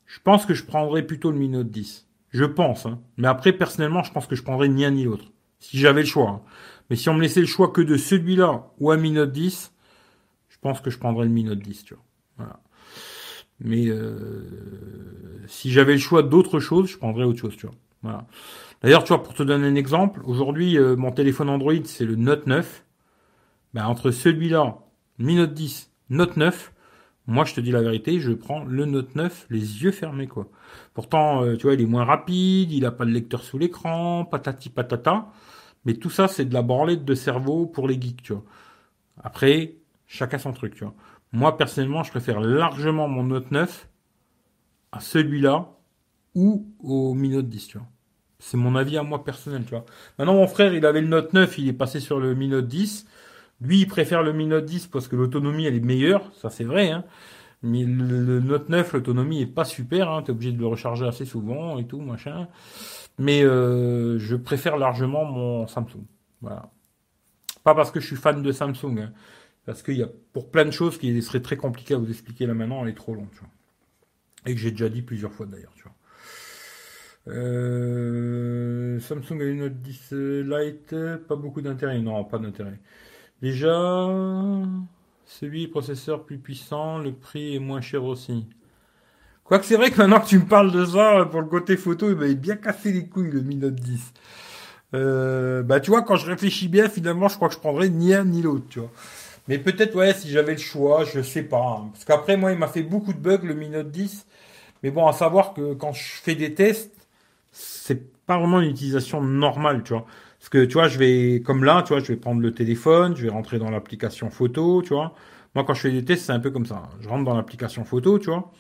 Je pense que je prendrais plutôt le Mi Note 10. Je pense. Hein. Mais après, personnellement, je pense que je prendrais ni un ni l'autre. Si j'avais le choix. Hein. Mais si on me laissait le choix que de celui-là ou un Mi Note 10, je pense que je prendrais le Mi Note 10, tu vois. Mais euh, si j'avais le choix d'autre chose, je prendrais autre chose, tu vois. D'ailleurs, tu vois, pour te donner un exemple, aujourd'hui, euh, mon téléphone Android, c'est le Note 9. Ben, entre celui-là, Mi Note 10, Note 9, moi, je te dis la vérité, je prends le Note 9 les yeux fermés, quoi. Pourtant, euh, tu vois, il est moins rapide, il a pas de lecteur sous l'écran, patati patata. Mais tout ça, c'est de la branlette de cerveau pour les geeks, tu vois. Après, chacun son truc, tu vois. Moi, personnellement, je préfère largement mon Note 9 à celui-là ou au Mi Note 10, tu vois. C'est mon avis à moi personnel, tu vois. Maintenant, mon frère, il avait le Note 9, il est passé sur le Mi Note 10. Lui, il préfère le Mi Note 10 parce que l'autonomie, elle est meilleure. Ça, c'est vrai, hein. Mais le, Note 9, l'autonomie est pas super, hein. T'es obligé de le recharger assez souvent et tout, machin. Mais euh, je préfère largement mon Samsung. Voilà. Pas parce que je suis fan de Samsung, hein. Parce qu'il y a pour plein de choses qui seraient très compliquées à vous expliquer là maintenant, elle est trop longue, tu vois. Et que j'ai déjà dit plusieurs fois d'ailleurs, tu vois. Euh, Samsung a une Note 10 Lite, pas beaucoup d'intérêt. Non, pas d'intérêt. Déjà, celui processeur plus puissant, le prix est moins cher aussi. Quoique c'est vrai que maintenant que tu me parles de ça, pour le côté photo, il m'avait bien cassé les couilles le Mi Note 10. Euh, bah tu vois, quand je réfléchis bien, finalement, je crois que je prendrais ni un ni l'autre, tu vois. Mais peut-être, ouais, si j'avais le choix, je sais pas. Hein. Parce qu'après, moi, il m'a fait beaucoup de bugs, le Mi Note 10. Mais bon, à savoir que quand je fais des tests, c'est pas vraiment une utilisation normale, tu vois. Parce que, tu vois, je vais, comme là, tu vois, je vais prendre le téléphone, je vais rentrer dans l'application photo, tu vois. Moi, quand je fais des tests, c'est un peu comme ça. Je rentre dans l'application photo, tu vois.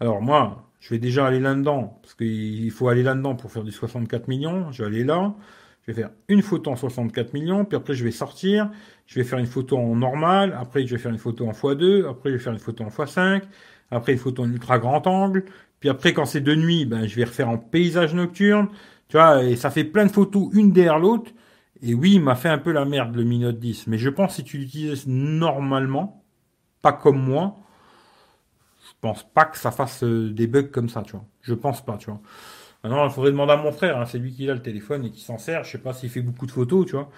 Alors, moi, je vais déjà aller là-dedans, parce qu'il faut aller là-dedans pour faire du 64 millions. Je vais aller là. Je vais faire une photo en 64 millions, puis après je vais sortir, je vais faire une photo en normal, après je vais faire une photo en x2, après je vais faire une photo en x5, après une photo en ultra grand angle, puis après quand c'est de nuit, ben je vais refaire en paysage nocturne, tu vois, et ça fait plein de photos une derrière l'autre. Et oui, il m'a fait un peu la merde le Mi Note 10, mais je pense que si tu l'utilises normalement, pas comme moi, je pense pas que ça fasse euh, des bugs comme ça, tu vois. Je pense pas, tu vois. Maintenant, il faudrait demander à mon frère, hein, c'est lui qui a le téléphone et qui s'en sert. Je sais pas s'il fait beaucoup de photos, tu vois.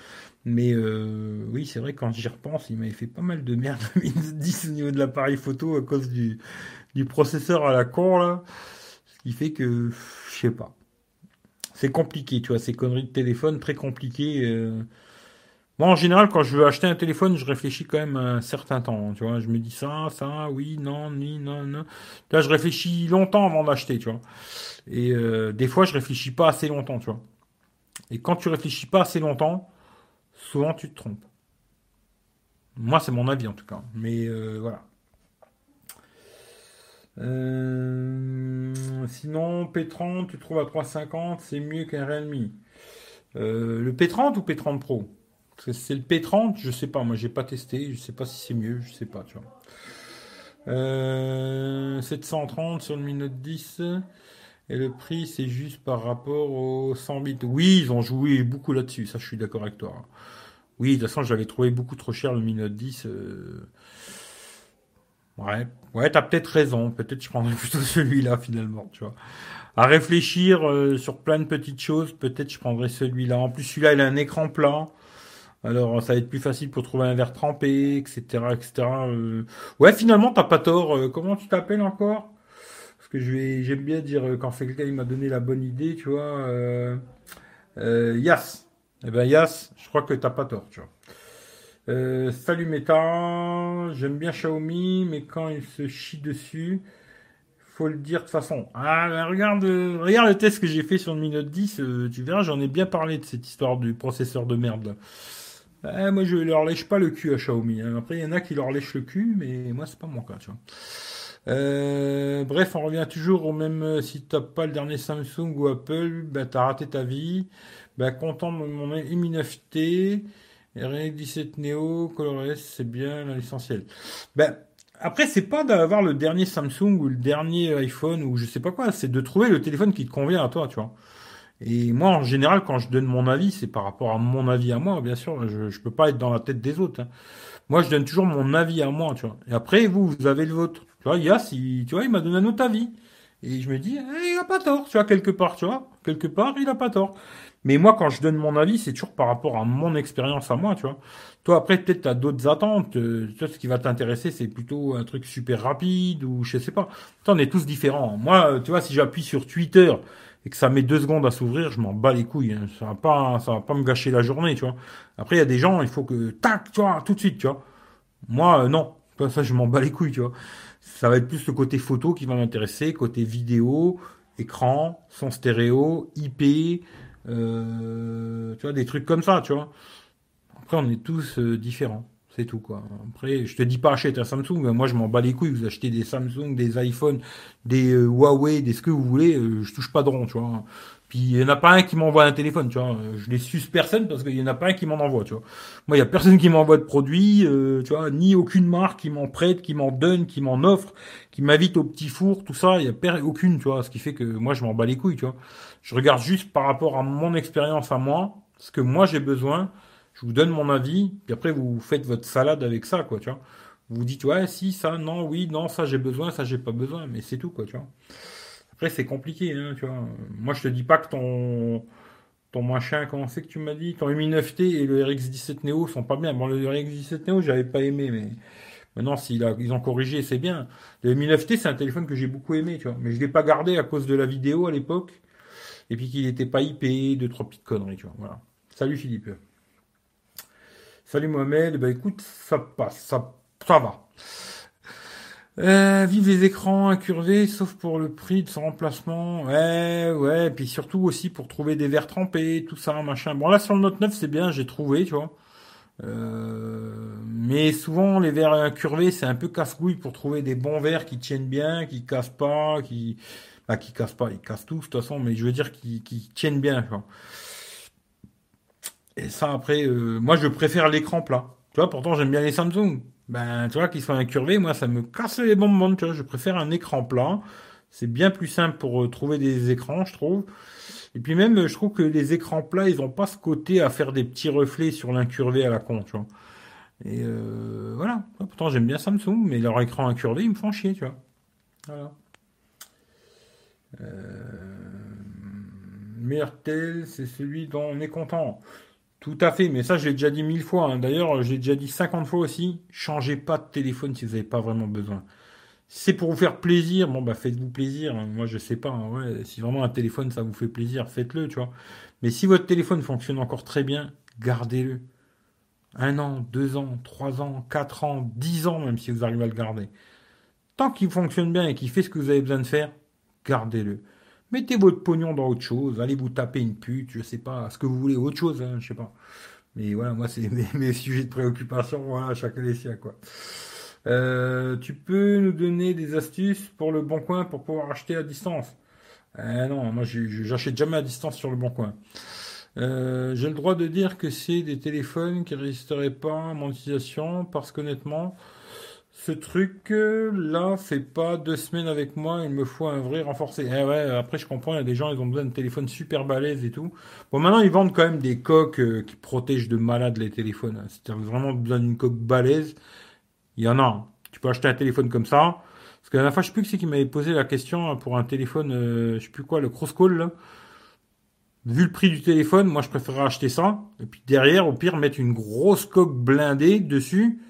Mais euh, oui, c'est vrai, quand j'y repense, il m'avait fait pas mal de merde 10 au niveau de l'appareil photo à cause du, du processeur à la con, là. Ce qui fait que, je sais pas. C'est compliqué, tu vois, ces conneries de téléphone, très compliquées. Euh. Moi, en général, quand je veux acheter un téléphone, je réfléchis quand même un certain temps. Tu vois, je me dis ça, ça, oui, non, ni, non, non. Là, je réfléchis longtemps avant d'acheter, tu vois. Et euh, des fois, je réfléchis pas assez longtemps, tu vois. Et quand tu réfléchis pas assez longtemps, souvent tu te trompes. Moi, c'est mon avis en tout cas. Mais euh, voilà. Euh, sinon, P30, tu trouves à 3,50, c'est mieux qu'un Realme. le P30 ou P30 Pro? C'est le P30, je sais pas, moi j'ai pas testé, je sais pas si c'est mieux, je sais pas, tu vois. 730 sur le Mi Note 10. Et le prix, c'est juste par rapport aux 100 bits. Oui, ils ont joué beaucoup là-dessus, ça je suis d'accord avec toi. Oui, de toute façon, j'avais trouvé beaucoup trop cher le Mi Note 10. Euh. Ouais, ouais, t'as peut-être raison. Peut-être je prendrais plutôt celui-là finalement, tu vois. À réfléchir euh, sur plein de petites choses, peut-être je prendrais celui-là. En plus, celui-là, il a un écran plat. Alors, ça va être plus facile pour trouver un verre trempé, etc., etc. Euh. Ouais, finalement, t'as pas tort. comment tu t'appelles encore? Que je vais, j'aime bien dire euh, quand quelqu'un m'a donné la bonne idée, tu vois. Euh, euh, Yas. Eh ben Yas, je crois que t'as pas tort, tu vois. Euh, salut Meta, j'aime bien Xiaomi, mais quand il se chie dessus, faut le dire de façon. Ah, ben, regarde, regarde le test que j'ai fait sur le Mi Note 10, tu verras, j'en ai bien parlé de cette histoire du processeur de merde. Eh, moi, je leur lèche pas le cul à Xiaomi. Hein. Après, il y en a qui leur lèchent le cul, mais moi, c'est pas mon cas, tu vois. Euh, bref, on revient toujours au même. Euh, si t'as pas le dernier Samsung ou Apple, bah t'as raté ta vie. Bah content de mon M9T. RX 17 Neo, ColorOS, c'est bien l'essentiel. Ben, après, c'est pas d'avoir le dernier Samsung ou le dernier iPhone ou je sais pas quoi, c'est de trouver le téléphone qui te convient à toi, tu vois. Et moi, en général, quand je donne mon avis, c'est par rapport à mon avis à moi, bien sûr. Je, je peux pas être dans la tête des autres. Hein. Moi, je donne toujours mon avis à moi, tu vois. Et après, vous, vous avez le vôtre. Tu vois, il, tu vois, il m'a donné un autre avis. Et je me dis, eh, il a pas tort, tu vois, quelque part, tu vois. Quelque part, il a pas tort. Mais moi, quand je donne mon avis, c'est toujours par rapport à mon expérience à moi, tu vois. Toi, après, peut-être, tu d'autres attentes. Euh, toi, ce qui va t'intéresser, c'est plutôt un truc super rapide ou je sais pas. Toi, on est tous différents. Moi, tu vois, si j'appuie sur Twitter et que ça met deux secondes à s'ouvrir, je m'en bats les couilles. Hein. Ça va pas, ça va pas me gâcher la journée, tu vois. Après, il y a des gens, il faut que, tac, tu vois, tout de suite, tu vois. Moi, euh, non. Ça, je m'en bats les couilles, tu vois. Ça va être plus le côté photo qui va m'intéresser, côté vidéo, écran, son stéréo, IP, euh, tu vois, des trucs comme ça, tu vois. Après, on est tous euh, différents. C'est tout, quoi. Après, je te dis pas achète un Samsung. Mais moi, je m'en bats les couilles. Vous achetez des Samsung, des iPhones, des euh, Huawei, des ce que vous voulez. je touche pas de rond, tu vois. Puis, il y en a pas un qui m'envoie un téléphone, tu vois. Je les suce personne parce qu'il y en a pas un qui m'en envoie, tu vois. Moi, il y a personne qui m'envoie de produits, tu vois, ni aucune marque qui m'en prête, qui m'en donne, qui m'en offre, qui m'invite au petit four, tout ça. Il y a aucune, tu vois. Ce qui fait que moi, je m'en bats les couilles, tu vois. Je regarde juste par rapport à mon expérience à moi, ce que moi j'ai besoin. Je vous donne mon avis, puis après vous faites votre salade avec ça, quoi, tu vois. Vous dites, ouais, si, ça, non, oui, non, ça j'ai besoin, ça j'ai pas besoin, mais c'est tout, quoi, tu vois. Après, c'est compliqué, hein, tu vois. Moi, je te dis pas que ton, ton machin, comment c'est que tu m'as dit, ton Mi 9T et le RX17 Neo sont pas bien. Bon, le RX17 Neo, j'avais pas aimé, mais maintenant, s'ils ils ont corrigé, c'est bien. Le Mi 9T, c'est un téléphone que j'ai beaucoup aimé, tu vois. Mais je l'ai pas gardé à cause de la vidéo à l'époque et puis qu'il n'était pas IP, deux, trois petites conneries, tu vois. Voilà. Salut Philippe. Salut Mohamed, bah écoute, ça passe, ça, ça va. Euh, vive les écrans incurvés, sauf pour le prix de son remplacement. Ouais, ouais, et puis surtout aussi pour trouver des verres trempés, tout ça, machin. Bon là sur le Note 9 c'est bien, j'ai trouvé, tu vois. Euh, mais souvent les verres incurvés c'est un peu casse-couille pour trouver des bons verres qui tiennent bien, qui cassent pas, qui bah, qui cassent pas, ils cassent tout de toute façon, mais je veux dire qui, qui tiennent bien. Et ça après, euh, moi je préfère l'écran plat. Tu vois, pourtant j'aime bien les Samsung. Ben, tu vois, qu'ils soient incurvés, moi ça me casse les bonbons, tu vois. Je préfère un écran plat. C'est bien plus simple pour euh, trouver des écrans, je trouve. Et puis même, je trouve que les écrans plats, ils ont pas ce côté à faire des petits reflets sur l'incurvé à la con, tu vois. Et euh, voilà. Pourtant, j'aime bien Samsung, mais leur écran incurvé, ils me font chier, tu vois. Voilà. Euh, tel, c'est celui dont on est content. Tout à fait, mais ça je l'ai déjà dit mille fois. Hein. D'ailleurs, j'ai déjà dit 50 fois aussi. Changez pas de téléphone si vous n'avez pas vraiment besoin. C'est pour vous faire plaisir, bon bah faites-vous plaisir. Hein. Moi je sais pas. Hein. si vraiment un téléphone ça vous fait plaisir, faites-le, tu vois. Mais si votre téléphone fonctionne encore très bien, gardez-le. Un an, deux ans, trois ans, quatre ans, dix ans même si vous arrivez à le garder. Tant qu'il fonctionne bien et qu'il fait ce que vous avez besoin de faire, gardez-le. Mettez votre pognon dans autre chose, allez vous taper une pute, je sais pas, ce que vous voulez, autre chose, hein, je sais pas. Mais voilà, moi, c'est mes, sujets de préoccupation, voilà, chacun les siens, quoi. Euh, tu peux nous donner des astuces pour le bon coin pour pouvoir acheter à distance? Euh, Non, moi, j'achète jamais à distance sur le bon coin. Euh, j'ai le droit de dire que c'est des téléphones qui résisteraient pas à mon utilisation parce qu'honnêtement, ce truc là fait pas deux semaines avec moi, il me faut un vrai renforcé. Eh ouais, après je comprends, il y a des gens, ils ont besoin de téléphones super balèzes et tout. Bon, maintenant ils vendent quand même des coques euh, qui protègent de malades les téléphones. Si tu as vraiment besoin d'une coque balèze, il y en a. Tu peux acheter un téléphone comme ça. Parce que la dernière fois, je sais plus qui qui m'avait posé la question pour un téléphone, euh, je sais plus quoi, le Crosscall là. Vu le prix du téléphone, moi je préférerais acheter ça. Et puis derrière, au pire, mettre une grosse coque blindée dessus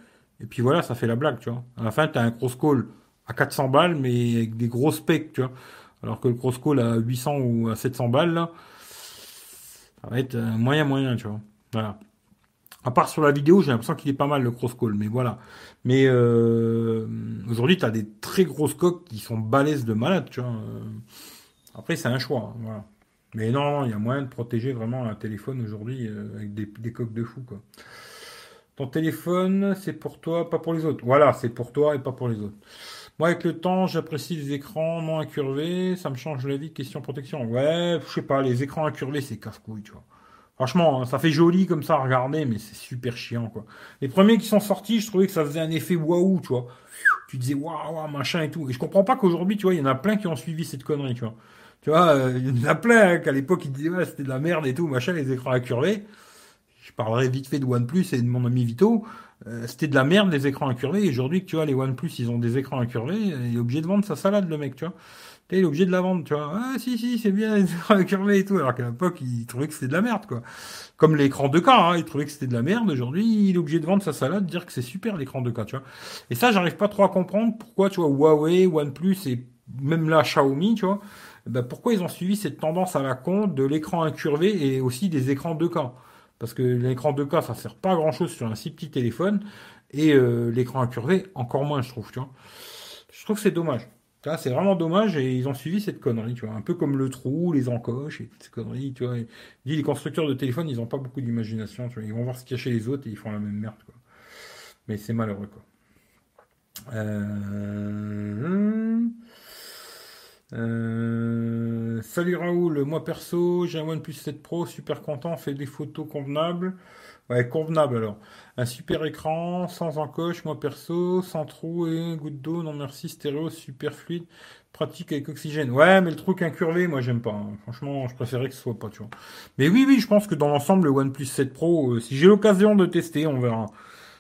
et puis voilà, ça fait la blague, tu vois. À la fin, tu as un cross call à 400 balles, mais avec des gros specs, tu vois. Alors que le cross call à 800 ou à 700 balles, ça va être moyen, moyen, tu vois. Voilà. À part sur la vidéo, j'ai l'impression qu'il est pas mal le cross call, mais voilà. Mais euh, aujourd'hui, tu as des très grosses coques qui sont balèzes de malade, tu vois. Après, c'est un choix, hein. Mais non, il y a moyen de protéger vraiment un téléphone aujourd'hui euh, avec des, des coques de fou, quoi. Ton téléphone, c'est pour toi, pas pour les autres. Voilà, c'est pour toi et pas pour les autres. Moi, avec le temps, j'apprécie les écrans non incurvés. Ça me change la vie. Question protection. Ouais, je sais pas, les écrans incurvés, c'est casse-couille, tu vois. Franchement, hein, ça fait joli comme ça à regarder, mais c'est super chiant, quoi. Les premiers qui sont sortis, je trouvais que ça faisait un effet waouh, tu vois. Tu disais waouh, machin et tout. Et je comprends pas qu'aujourd'hui, tu vois, il y en a plein qui ont suivi cette connerie, tu vois. Tu vois, euh, il y en a plein hein, qu'à l'époque ils disaient ouais, c'était de la merde et tout, machin, les écrans incurvés. Parlerai vite fait de OnePlus et de mon ami Vito. Euh, c'était de la merde les écrans incurvés. Et aujourd'hui, tu vois, les OnePlus, ils ont des écrans incurvés. Il est obligé de vendre sa salade, le mec, tu vois il est obligé de la vendre, tu vois. Ah, si, si, c'est bien, les curvé et tout. Alors qu'à l'époque, il trouvait que c'était de la merde, quoi. Comme l'écran 2K, hein, il trouvait que c'était de la merde. Aujourd'hui, il est obligé de vendre sa salade, dire que c'est super l'écran 2K, tu vois. Et ça, j'arrive pas trop à comprendre pourquoi, tu vois, Huawei, OnePlus et même là, Xiaomi, tu vois, ben, pourquoi ils ont suivi cette tendance à la con de l'écran incurvé et aussi des écrans 2K. Parce que l'écran 2K, ça sert pas à grand chose sur un si petit téléphone. Et euh, l'écran incurvé, encore moins, je trouve, tu vois. Je trouve que c'est dommage. C'est vraiment dommage et ils ont suivi cette connerie, tu vois. Un peu comme le trou, les encoches et ces conneries, tu vois. dit, les constructeurs de téléphones, ils n'ont pas beaucoup d'imagination, tu vois. Ils vont voir ce qu'il y a chez les autres et ils font la même merde, quoi. Mais c'est malheureux, quoi. Euh... Euh... Salut Raoul, moi perso, j'ai un OnePlus 7 Pro, super content, fait des photos convenables. Ouais, convenable alors. Un super écran, sans encoche, moi perso, sans trou et goutte d'eau, non merci, stéréo, super fluide, pratique avec oxygène. Ouais, mais le truc incurvé, moi j'aime pas. Hein. Franchement, je préférais que ce soit pas, tu vois. Mais oui, oui, je pense que dans l'ensemble, le OnePlus 7 Pro, euh, si j'ai l'occasion de tester, on verra.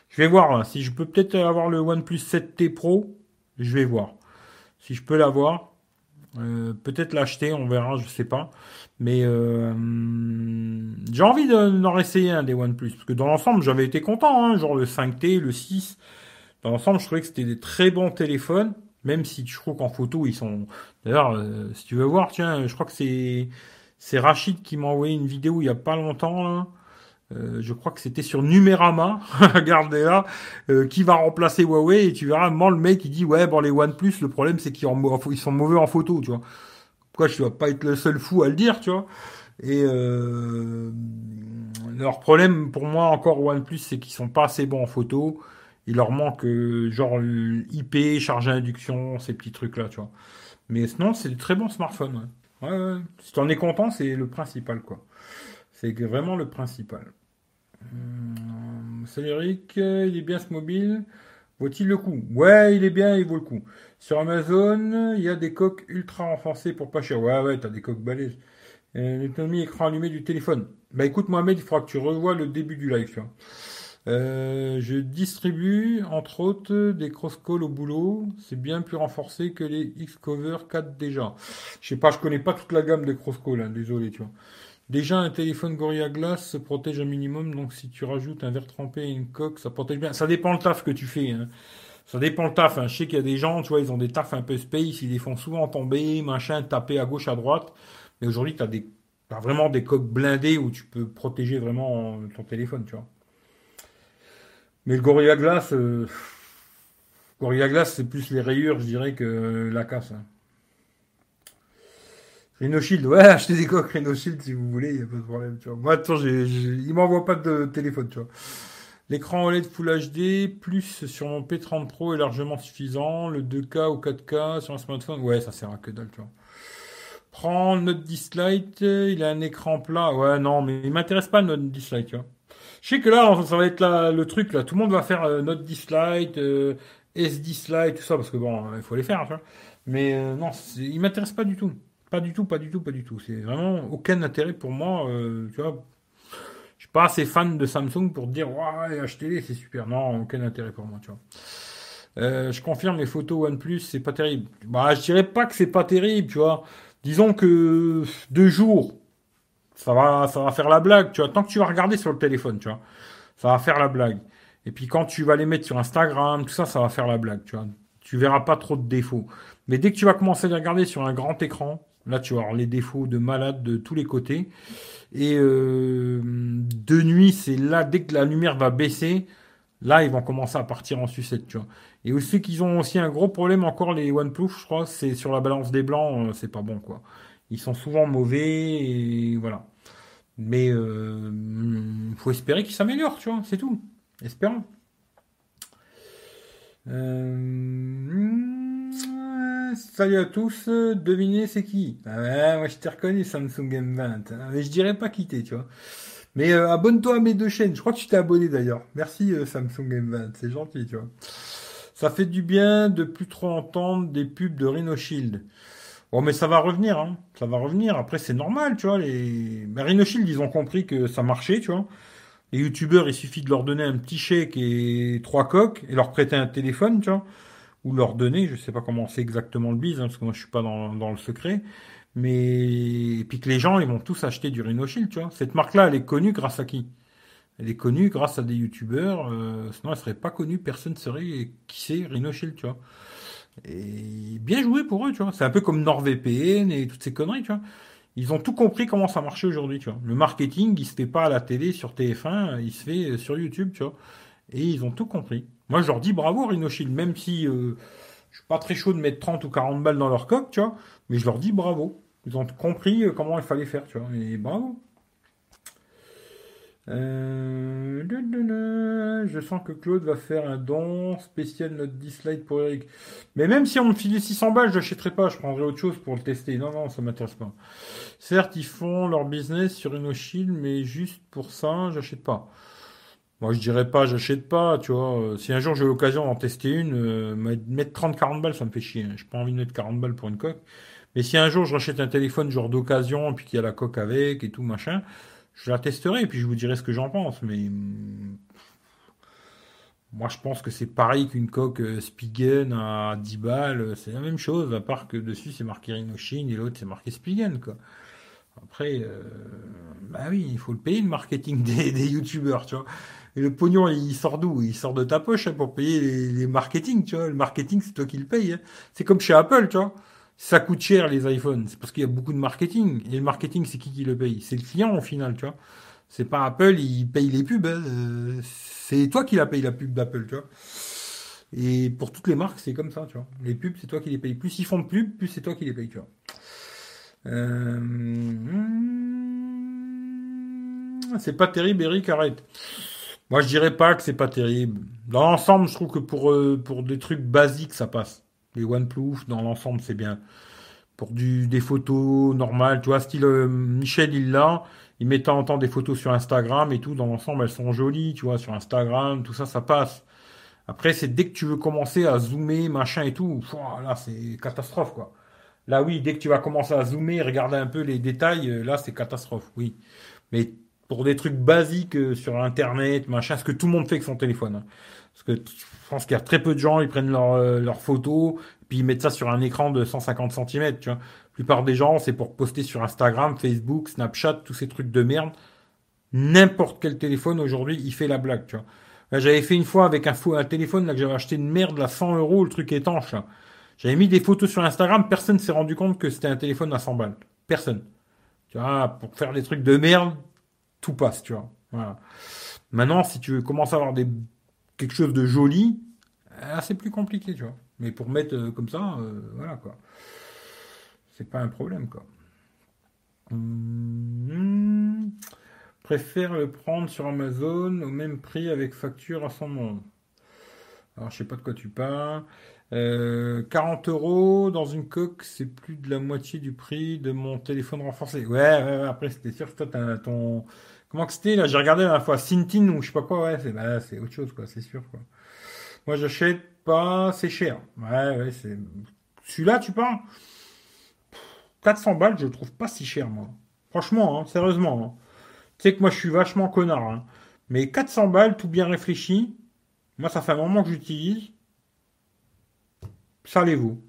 Je vais voir, si je peux peut-être avoir le OnePlus 7T Pro, je vais voir. Si je peux l'avoir, euh, peut-être l'acheter, on verra, je sais pas. Mais euh, j'ai envie d'en essayer un des OnePlus. Parce que dans l'ensemble, j'avais été content. Hein, genre le 5T, le 6. Dans l'ensemble, je trouvais que c'était des très bons téléphones. Même si je trouve qu'en photo, ils sont... D'ailleurs, euh, si tu veux voir, tiens, je crois que c'est... C'est Rachid qui m'a envoyé une vidéo il y a pas longtemps. Là. Euh, je crois que c'était sur Numérama, regardez là, qui va remplacer Huawei et tu verras, moment le mec il dit ouais bon les OnePlus le problème c'est qu'ils sont mauvais en photo, tu vois. Pourquoi je dois pas être le seul fou à le dire, tu vois Et euh, leur problème pour moi encore OnePlus, c'est qu'ils sont pas assez bons en photo. Il leur manque euh, genre IP, charge à induction, ces petits trucs là, tu vois. Mais sinon, c'est des très bons smartphones. Ouais. Ouais, Si tu en es content, c'est le principal, quoi. C'est vraiment le principal. Hum, salut Eric, il est bien ce mobile. Vaut-il le coup? Ouais, il est bien, il vaut le coup. Sur Amazon, il y a des coques ultra renforcées pour pas cher. Ouais, ouais, t'as des coques balèzes. L'autonomie écran allumé du téléphone. Bah écoute Mohamed, il faudra que tu revoies le début du live. Tu vois. Euh, je distribue entre autres des cross-calls au boulot. C'est bien plus renforcé que les X-Cover 4 déjà. Je sais pas, je connais pas toute la gamme des cross-calls, hein, désolé, tu vois. Déjà, un téléphone Gorilla Glass se protège un minimum, donc si tu rajoutes un verre trempé et une coque, ça protège bien. Ça dépend le taf que tu fais. Hein. Ça dépend le taf. Hein. Je sais qu'il y a des gens, tu vois, ils ont des tafs un peu space, ils les font souvent tomber, machin, taper à gauche, à droite. Mais aujourd'hui, tu as, vraiment des coques blindées où tu peux protéger vraiment ton téléphone, tu vois. Mais le Gorilla Glass, euh, Gorilla Glass, c'est plus les rayures, je dirais, que la casse. Hein. Rhino Shield, ouais, achetez des coques Rhino Shield si vous voulez, il n'y a pas de problème, tu vois. Moi, attends, j'ai, il m'envoie pas de téléphone, tu vois. L'écran OLED Full HD plus sur mon P30 Pro est largement suffisant. Le 2K ou 4K sur un smartphone, ouais, ça sert à que dalle, tu vois. Prends Note 10 Lite, il a un écran plat. Ouais, non, mais il m'intéresse pas Note 10 Lite, tu vois. Je sais que là, ça va être le truc, là. Tout le monde va faire euh, Note 10 Lite, euh, S10 Lite, tout ça, parce que bon, il faut les faire, tu vois. Mais euh, non, il m'intéresse pas du tout. Pas du tout, pas du tout, pas du tout. C'est vraiment aucun intérêt pour moi, euh, tu suis pas assez fan de Samsung pour dire ouais, achetez-les, c'est super. Non, aucun intérêt pour moi, tu vois. Euh, je confirme les photos OnePlus, c'est pas terrible. Bah, je dirais pas que c'est pas terrible, tu vois. Disons que deux jours, ça va, ça va faire la blague, tu vois. Tant que tu vas regarder sur le téléphone, tu vois, ça va faire la blague. Et puis quand tu vas les mettre sur Instagram, tout ça, ça va faire la blague, tu vois. Verras pas trop de défauts. Mais dès que tu vas commencer à les regarder sur un grand écran, Là, tu vas les défauts de malade de tous les côtés. Et euh, de nuit, c'est là, dès que la lumière va baisser, là, ils vont commencer à partir en sucette, tu vois. Et aussi qu'ils ont aussi un gros problème, encore les OnePlus, je crois, c'est sur la balance des blancs, euh, c'est pas bon, quoi. Ils sont souvent mauvais, et voilà. Mais euh, faut espérer qu'ils s'améliorent, tu vois, c'est tout. Espérons. Euh, salut à tous, devinez c'est qui ah ouais, Moi je t'ai reconnu Samsung M20, hein. mais je dirais pas quitter, tu vois. Mais euh, abonne-toi à mes deux chaînes. Je crois que tu t'es abonné d'ailleurs. Merci euh, Samsung M20. C'est gentil, tu vois. Ça fait du bien de plus trop entendre des pubs de Rhino Shield. Bon, mais ça va revenir, hein. Ça va revenir. Après, c'est normal, tu vois. Les... Ben, Rhino Shield, ils ont compris que ça marchait, tu vois. Les youtubeurs, il suffit de leur donner un petit chèque et trois coques et leur prêter un téléphone, tu vois. Ou leur donner, je sais pas comment c'est exactement le bise, hein, parce que moi je suis pas dans, dans le secret. Mais et puis que les gens, ils vont tous acheter du Rhino Shield, tu vois. Cette marque-là, elle est connue grâce à qui? Elle est connue grâce à des youtubeurs. Euh, sinon, elle serait pas connue. Personne ne saurait qui c'est Rhino Shield, tu vois. Et bien joué pour eux, tu vois. C'est un peu comme NordVPN et toutes ces conneries, tu vois. Ils ont tout compris comment ça marchait aujourd'hui, tu vois. Le marketing, il se fait pas à la télé sur TF1, il se fait sur YouTube, tu vois. Et ils ont tout compris. Moi, je leur dis bravo Rhino Shield, même si euh, je suis pas très chaud de mettre 30 ou 40 balles dans leur coque, tu vois. Mais je leur dis bravo. Ils ont compris euh, comment il fallait faire, tu vois. Et bravo. Euh, je sens que Claude va faire un don spécial note dislike pour Eric. Mais même si on me filait 600 balles, je n'achèterais pas. Je prendrais autre chose pour le tester. Non, non, ça m'intéresse pas. Certes, ils font leur business sur InnoShield, mais juste pour ça, j'achète pas. Moi, je dirais pas, j'achète pas, tu vois. Si un jour j'ai l'occasion d'en tester une, euh, mettre 30-40 balles, ça me fait chier. Hein. J'ai pas envie de mettre 40 balles pour une coque. Mais si un jour je rachète un téléphone genre d'occasion, puis qu'il y a la coque avec et tout machin, je la testerai et puis je vous dirai ce que j'en pense. Mais mm, moi je pense que c'est pareil qu'une coque euh, Spigen à 10 balles, c'est la même chose, à part que dessus c'est marqué Rhinoshin et l'autre c'est marqué Spigen quoi. Après, euh, bah oui, il faut le payer le marketing des, des youtubeurs, tu vois. Et le pognon, il sort d'où? Il sort de ta poche hein, pour payer les, marketing, tu vois. Le marketing, c'est toi qui le payes. Hein. C'est comme chez Apple, tu vois ça coûte cher les iPhones, c'est parce qu'il y a beaucoup de marketing. Et le marketing, c'est qui qui le paye? C'est le client au final, tu vois. C'est pas Apple, il paye les pubs. Hein. Euh, c'est toi qui la paye la pub d'Apple, tu vois. Et pour toutes les marques, c'est comme ça, tu vois. Les pubs, c'est toi qui les payes. Plus ils font de pubs, plus c'est toi qui les payes, tu vois. Euh... C'est pas terrible, Eric, arrête. Moi, je dirais pas que c'est pas terrible. Dans l'ensemble, je trouve que pour, euh, pour des trucs basiques, ça passe. Les OnePlus, dans l'ensemble, c'est bien. Pour du, des photos normales, tu vois, style euh, Michel, il l'a. Il met de en temps des photos sur Instagram et tout. Dans l'ensemble, elles sont jolies, tu vois, sur Instagram, tout ça, ça passe. Après, c'est dès que tu veux commencer à zoomer, machin et tout, là, c'est catastrophe, quoi. Là, oui, dès que tu vas commencer à zoomer, regarder un peu les détails, euh, là, c'est catastrophe, oui. Mais pour des trucs basiques euh, sur Internet, machin, ce que tout le monde fait avec son téléphone. Parce que je pense qu'il y a très peu de gens, ils prennent leurs leur euh, photos, puis ils mettent ça sur un écran de 150 cm, tu vois. La plupart des gens, c'est pour poster sur Instagram, Facebook, Snapchat, tous ces trucs de merde. N'importe quel téléphone aujourd'hui, il fait la blague, tu vois. J'avais fait une fois avec un téléphone là, que j'avais acheté une merde à 100 euros, le truc étanche. J'avais mis des photos sur Instagram, personne s'est rendu compte que c'était un téléphone à 100 balles. Personne. Tu vois, pour faire des trucs de merde, tout passe, tu vois. Voilà. Maintenant, si tu veux commencer à avoir des quelque chose de joli, ah, c'est plus compliqué, tu vois. Mais pour mettre euh, comme ça, euh, voilà quoi. C'est pas un problème quoi. Hum, préfère le prendre sur Amazon au même prix avec facture à son nom. Alors je sais pas de quoi tu parles. 40 euh, euros dans une coque, c'est plus de la moitié du prix de mon téléphone renforcé. Ouais, après c'était sûr que toi t'as ton Comment que c'était là J'ai regardé la fois Sintin ou je sais pas quoi. Ouais, c'est bah, c'est autre chose quoi, c'est sûr quoi. Moi j'achète pas, c'est cher. Ouais, ouais, c'est celui-là tu parles? 400 balles, je le trouve pas si cher moi. Franchement, hein, sérieusement. Hein. Tu sais que moi je suis vachement connard. Hein. Mais 400 balles, tout bien réfléchi. Moi ça fait un moment que j'utilise. Ça les vaut.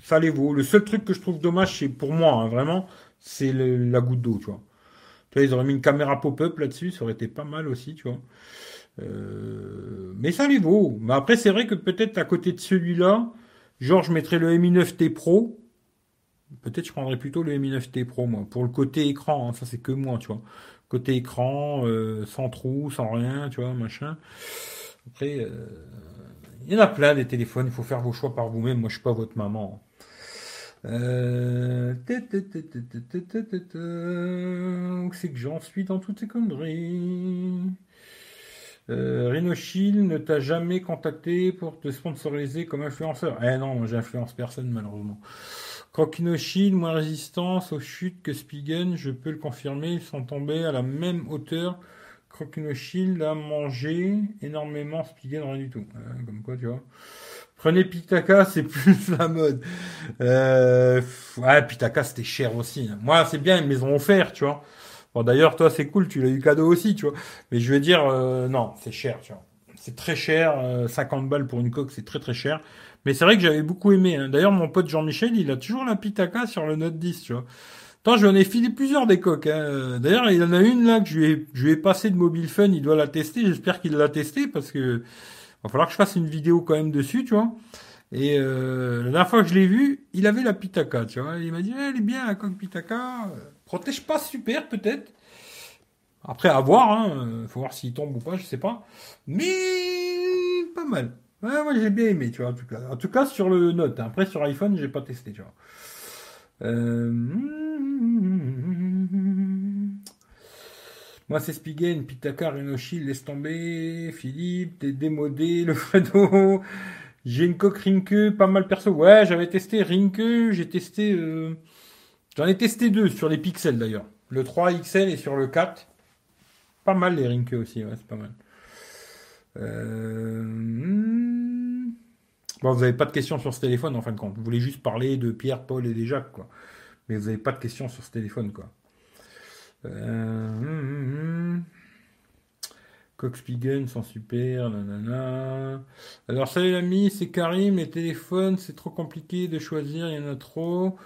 Ça les vaut. Le seul truc que je trouve dommage, c'est pour moi, vraiment, c'est la goutte d'eau, tu vois ils auraient mis une caméra pop-up là-dessus, ça aurait été pas mal aussi, tu vois. Euh, mais ça les vaut. Mais après, c'est vrai que peut-être à côté de celui-là, genre, je mettrais le Mi 9T Pro. Peut-être je prendrais plutôt le Mi 9T Pro, moi. Pour le côté écran, hein, ça c'est que moi, tu vois. Côté écran, euh, sans trou, sans rien, tu vois, machin. Après, euh, il y en a plein des téléphones, il faut faire vos choix par vous-même. Moi, je suis pas votre maman. Euh... C'est que j'en suis dans toutes ces conneries. Euh, ne t'a jamais contacté pour te sponsoriser comme influenceur Eh non, j'influence personne malheureusement. Shield, moins résistance aux chutes que Spigen, je peux le confirmer, ils sont tombés à la même hauteur. Shield a mangé énormément, Spigen rien du tout. comme quoi, tu vois. Prenez Pitaka, c'est plus la mode. Euh, ouais, Pitaka, c'était cher aussi. Moi, c'est bien, ils me les ont offert, tu vois. Bon, d'ailleurs, toi, c'est cool, tu l'as eu cadeau aussi, tu vois. Mais je veux dire, euh, non, c'est cher, tu vois. C'est très cher, 50 euh, balles pour une coque, c'est très très cher. Mais c'est vrai que j'avais beaucoup aimé. Hein. D'ailleurs, mon pote Jean-Michel, il a toujours la Pitaka sur le Note 10, tu vois. Tant je lui en ai filé plusieurs des coques. Hein. D'ailleurs, il en a une là que je lui ai, je lui ai passé de Mobile Fun. Il doit la tester. J'espère qu'il l'a testé parce que va falloir que je fasse une vidéo quand même dessus, tu vois. Et euh, la dernière fois que je l'ai vu, il avait la Pitaka, tu vois. Il m'a dit, eh, elle est bien la coque Pitaka. Protège pas super peut-être. Après, à voir. Hein. Faut voir s'il tombe ou pas, je sais pas. Mais pas mal. Moi j'ai bien aimé, tu vois, en tout cas. En tout cas sur le Note. Après sur iPhone, j'ai pas testé, tu vois. Euh, moi c'est Spigen, Pitaka, Renoshi, laisse tomber, Philippe, t'es démodé, le Fredo. J'ai une coque Rinke, pas mal perso. Ouais, j'avais testé Rinke, j'ai testé... Euh, j'en ai testé deux sur les pixels d'ailleurs. Le 3 XL et sur le 4. Pas mal les Rinke aussi, ouais, c'est pas mal. Euh... Bon, vous n'avez pas de questions sur ce téléphone en fin de compte. Vous voulez juste parler de Pierre, Paul et des Jacques, quoi. Mais vous n'avez pas de questions sur ce téléphone, quoi. Euh... Coxpigen sont super, nanana. Alors, salut l'ami, c'est Karim. Les téléphones, c'est trop compliqué de choisir, il y en a trop.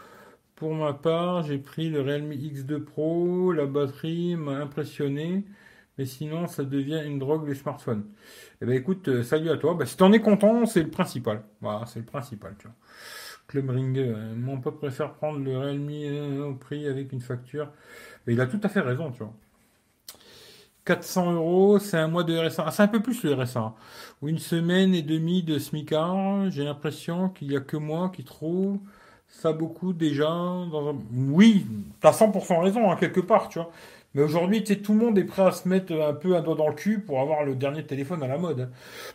Pour ma part, j'ai pris le Realme X2 Pro. La batterie m'a impressionné mais sinon ça devient une drogue les smartphones. Eh ben écoute, euh, salut à toi. Bah, si t'en es content, c'est le principal. Voilà, c'est le principal, tu vois. Club Ring, euh, mon pote préfère prendre le Realme euh, au prix avec une facture. Il a tout à fait raison, tu vois. 400 euros, c'est un mois de RSA. Ah, c'est un peu plus le RSA. Ou une semaine et demie de SMICAR. J'ai l'impression qu'il n'y a que moi qui trouve ça beaucoup déjà. Dans un... Oui, t'as 100% raison, hein, quelque part, tu vois. Mais aujourd'hui, tout le monde est prêt à se mettre un peu un doigt dans le cul pour avoir le dernier téléphone à la mode.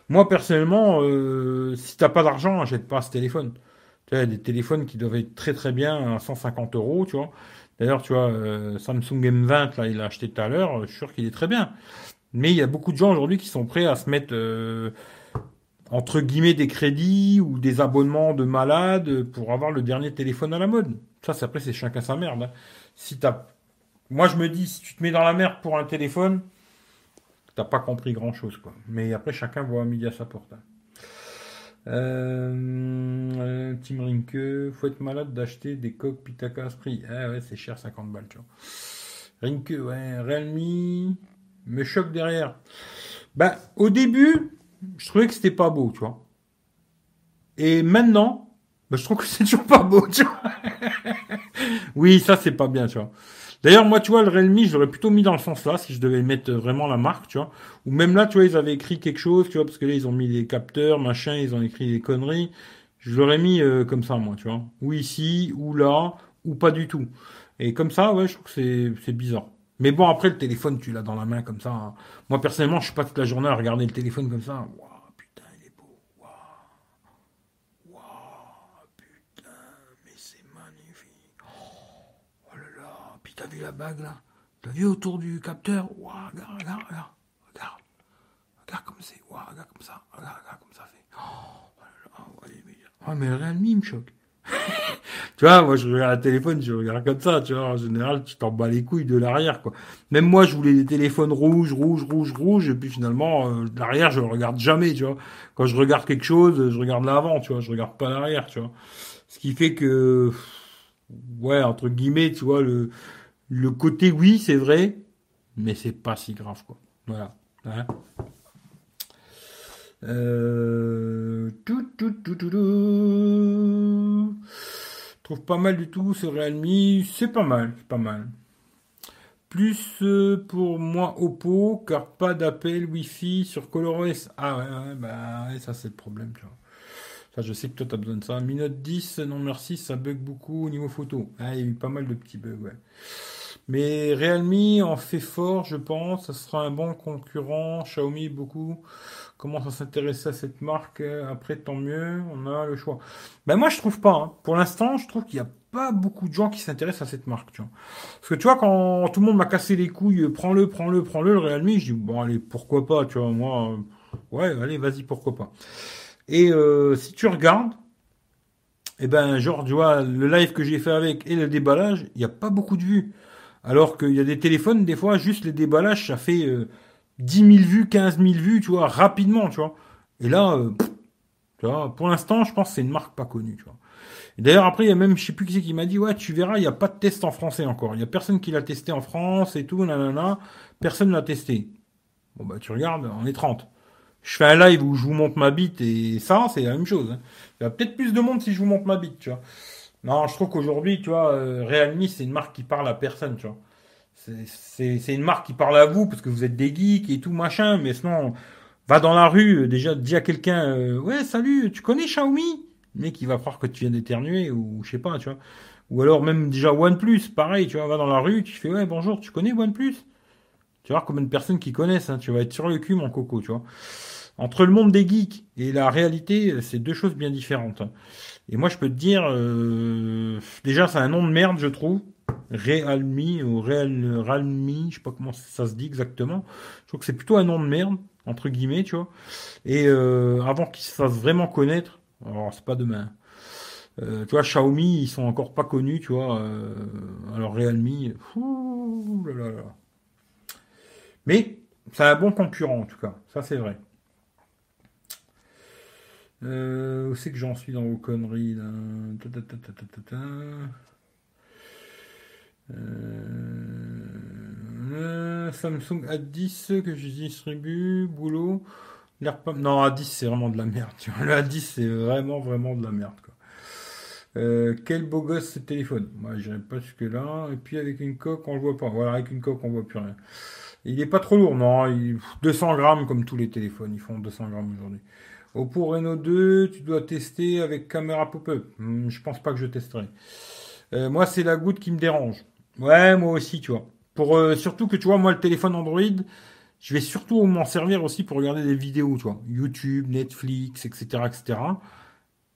Moi, personnellement, euh, si t'as pas d'argent, achète pas ce téléphone. Tu vois, des téléphones qui doivent être très très bien à 150 euros, tu vois. D'ailleurs, tu vois, euh, Samsung M20, là, il l'a acheté tout à l'heure, je suis sûr qu'il est très bien. Mais il y a beaucoup de gens aujourd'hui qui sont prêts à se mettre euh, entre guillemets des crédits ou des abonnements de malades pour avoir le dernier téléphone à la mode. Ça, c'est après, c'est chacun sa merde. Hein. Si t'as moi, je me dis, si tu te mets dans la merde pour un téléphone, t'as pas compris grand chose, quoi. Mais après, chacun voit midi à sa porte. Hein. Euh, Tim Rinke, faut être malade d'acheter des coques Pitaka à ce prix. Ah ouais, c'est cher, 50 balles, tu vois. Rinke, ouais, Realme, me choque derrière. Bah, au début, je trouvais que c'était pas beau, tu vois. Et maintenant, bah, je trouve que c'est toujours pas beau, tu vois. oui, ça, c'est pas bien, tu vois. D'ailleurs, moi, tu vois, le Realme, je l'aurais plutôt mis dans le sens là, si je devais mettre vraiment la marque, tu vois. Ou même là, tu vois, ils avaient écrit quelque chose, tu vois, parce que là, ils ont mis des capteurs, machin, ils ont écrit des conneries. Je l'aurais mis euh, comme ça, moi, tu vois. Ou ici, ou là, ou pas du tout. Et comme ça, ouais, je trouve que c'est bizarre. Mais bon, après, le téléphone, tu l'as dans la main comme ça. Hein. Moi, personnellement, je suis pas toute la journée à regarder le téléphone comme ça. T'as vu la bague là T'as vu autour du capteur Waouh, regarde, regarde, regarde, regarde. Regarde comme c'est, waouh, regarde comme ça, regarde, regarde comme ça fait. Oh, mais... Oh, mais le Realme, il me choque. tu vois, moi je regarde le téléphone, je regarde comme ça, tu vois, en général, tu t'en bats les couilles de l'arrière, quoi. Même moi, je voulais des téléphones rouges, rouges, rouges, rouges, et puis finalement, euh, l'arrière, je le regarde jamais, tu vois. Quand je regarde quelque chose, je regarde l'avant, tu vois, je regarde pas l'arrière, tu vois. Ce qui fait que, ouais, entre guillemets, tu vois, le, le côté oui, c'est vrai, mais c'est pas si grave, quoi. Voilà. Hein euh... tout, tout, tout, tout, tout. trouve pas mal du tout ce Realme, c'est pas mal, c'est pas mal. Plus euh, pour moi Oppo, car pas d'appel Wi-Fi sur ColorOS. Ah ouais, bah ouais, ça c'est le problème, tu vois. Je sais que toi, tu besoin de ça. Mi Note 10, non merci, ça bug beaucoup au niveau photo. Ah, il y a eu pas mal de petits bugs, ouais. Mais Realme en fait fort, je pense. Ça sera un bon concurrent. Xiaomi, beaucoup commence à s'intéresser à cette marque. Après, tant mieux, on a le choix. Ben moi, je trouve pas. Hein. Pour l'instant, je trouve qu'il n'y a pas beaucoup de gens qui s'intéressent à cette marque, tu vois. Parce que tu vois, quand tout le monde m'a cassé les couilles, prends-le, prends-le, prends-le, le Realme, je dis, bon, allez, pourquoi pas, tu vois, moi, euh, ouais, allez, vas-y, pourquoi pas. Et euh, si tu regardes, eh ben, genre, tu vois, le live que j'ai fait avec et le déballage, il n'y a pas beaucoup de vues. Alors qu'il y a des téléphones, des fois, juste les déballages, ça fait euh, 10 000 vues, 15 000 vues, tu vois, rapidement, tu vois. Et là, euh, tu vois, pour l'instant, je pense que c'est une marque pas connue, tu. D'ailleurs, après, il y a même, je sais plus qui c'est qui m'a dit, ouais, tu verras, il n'y a pas de test en français encore. Il n'y a personne qui l'a testé en France et tout, nanana. Personne l'a testé. Bon, bah, tu regardes, on est 30. Je fais un live où je vous montre ma bite et ça, c'est la même chose. Hein. Il y a peut-être plus de monde si je vous montre ma bite, tu vois. Non, je trouve qu'aujourd'hui, tu vois, euh, Realme, c'est une marque qui parle à personne, tu vois. C'est une marque qui parle à vous parce que vous êtes des geeks et tout, machin, mais sinon, va dans la rue, euh, déjà, dis à quelqu'un, euh, ouais, salut, tu connais Xiaomi? Le mec, il va croire que tu viens d'éternuer ou je sais pas, tu vois. Ou alors même déjà OnePlus, pareil, tu vois, va dans la rue, tu fais, ouais, bonjour, tu connais OnePlus? Tu vas voir combien de personnes qui connaissent, hein, tu vas être sur le cul, mon coco, tu vois. Entre le monde des geeks et la réalité, c'est deux choses bien différentes. Et moi, je peux te dire, euh, déjà, c'est un nom de merde, je trouve. Realme ou Real, Realme, je sais pas comment ça se dit exactement. Je trouve que c'est plutôt un nom de merde, entre guillemets, tu vois. Et euh, avant qu'il se fasse vraiment connaître, alors c'est pas demain. Euh, tu vois, Xiaomi, ils sont encore pas connus, tu vois. Euh, alors Realme, fou, là, là, là. mais c'est un bon concurrent en tout cas, ça c'est vrai. Euh, où c'est que j'en suis dans vos conneries euh, Samsung A10 que je distribue, boulot. Non, A10 c'est vraiment de la merde. Tu vois. Le A10 c'est vraiment vraiment de la merde. Quoi. Euh, quel beau gosse ce téléphone. Moi j'irai pas jusque là. Et puis avec une coque on le voit pas. Voilà, avec une coque on voit plus rien. Il est pas trop lourd, non. Il... 200 grammes comme tous les téléphones. Ils font 200 grammes aujourd'hui. Oppo Reno 2, tu dois tester avec caméra pop-up. Hmm, je pense pas que je testerai. Euh, moi, c'est la goutte qui me dérange. Ouais, moi aussi, tu vois. Pour euh, surtout que tu vois, moi, le téléphone Android, je vais surtout m'en servir aussi pour regarder des vidéos, tu vois, YouTube, Netflix, etc., etc.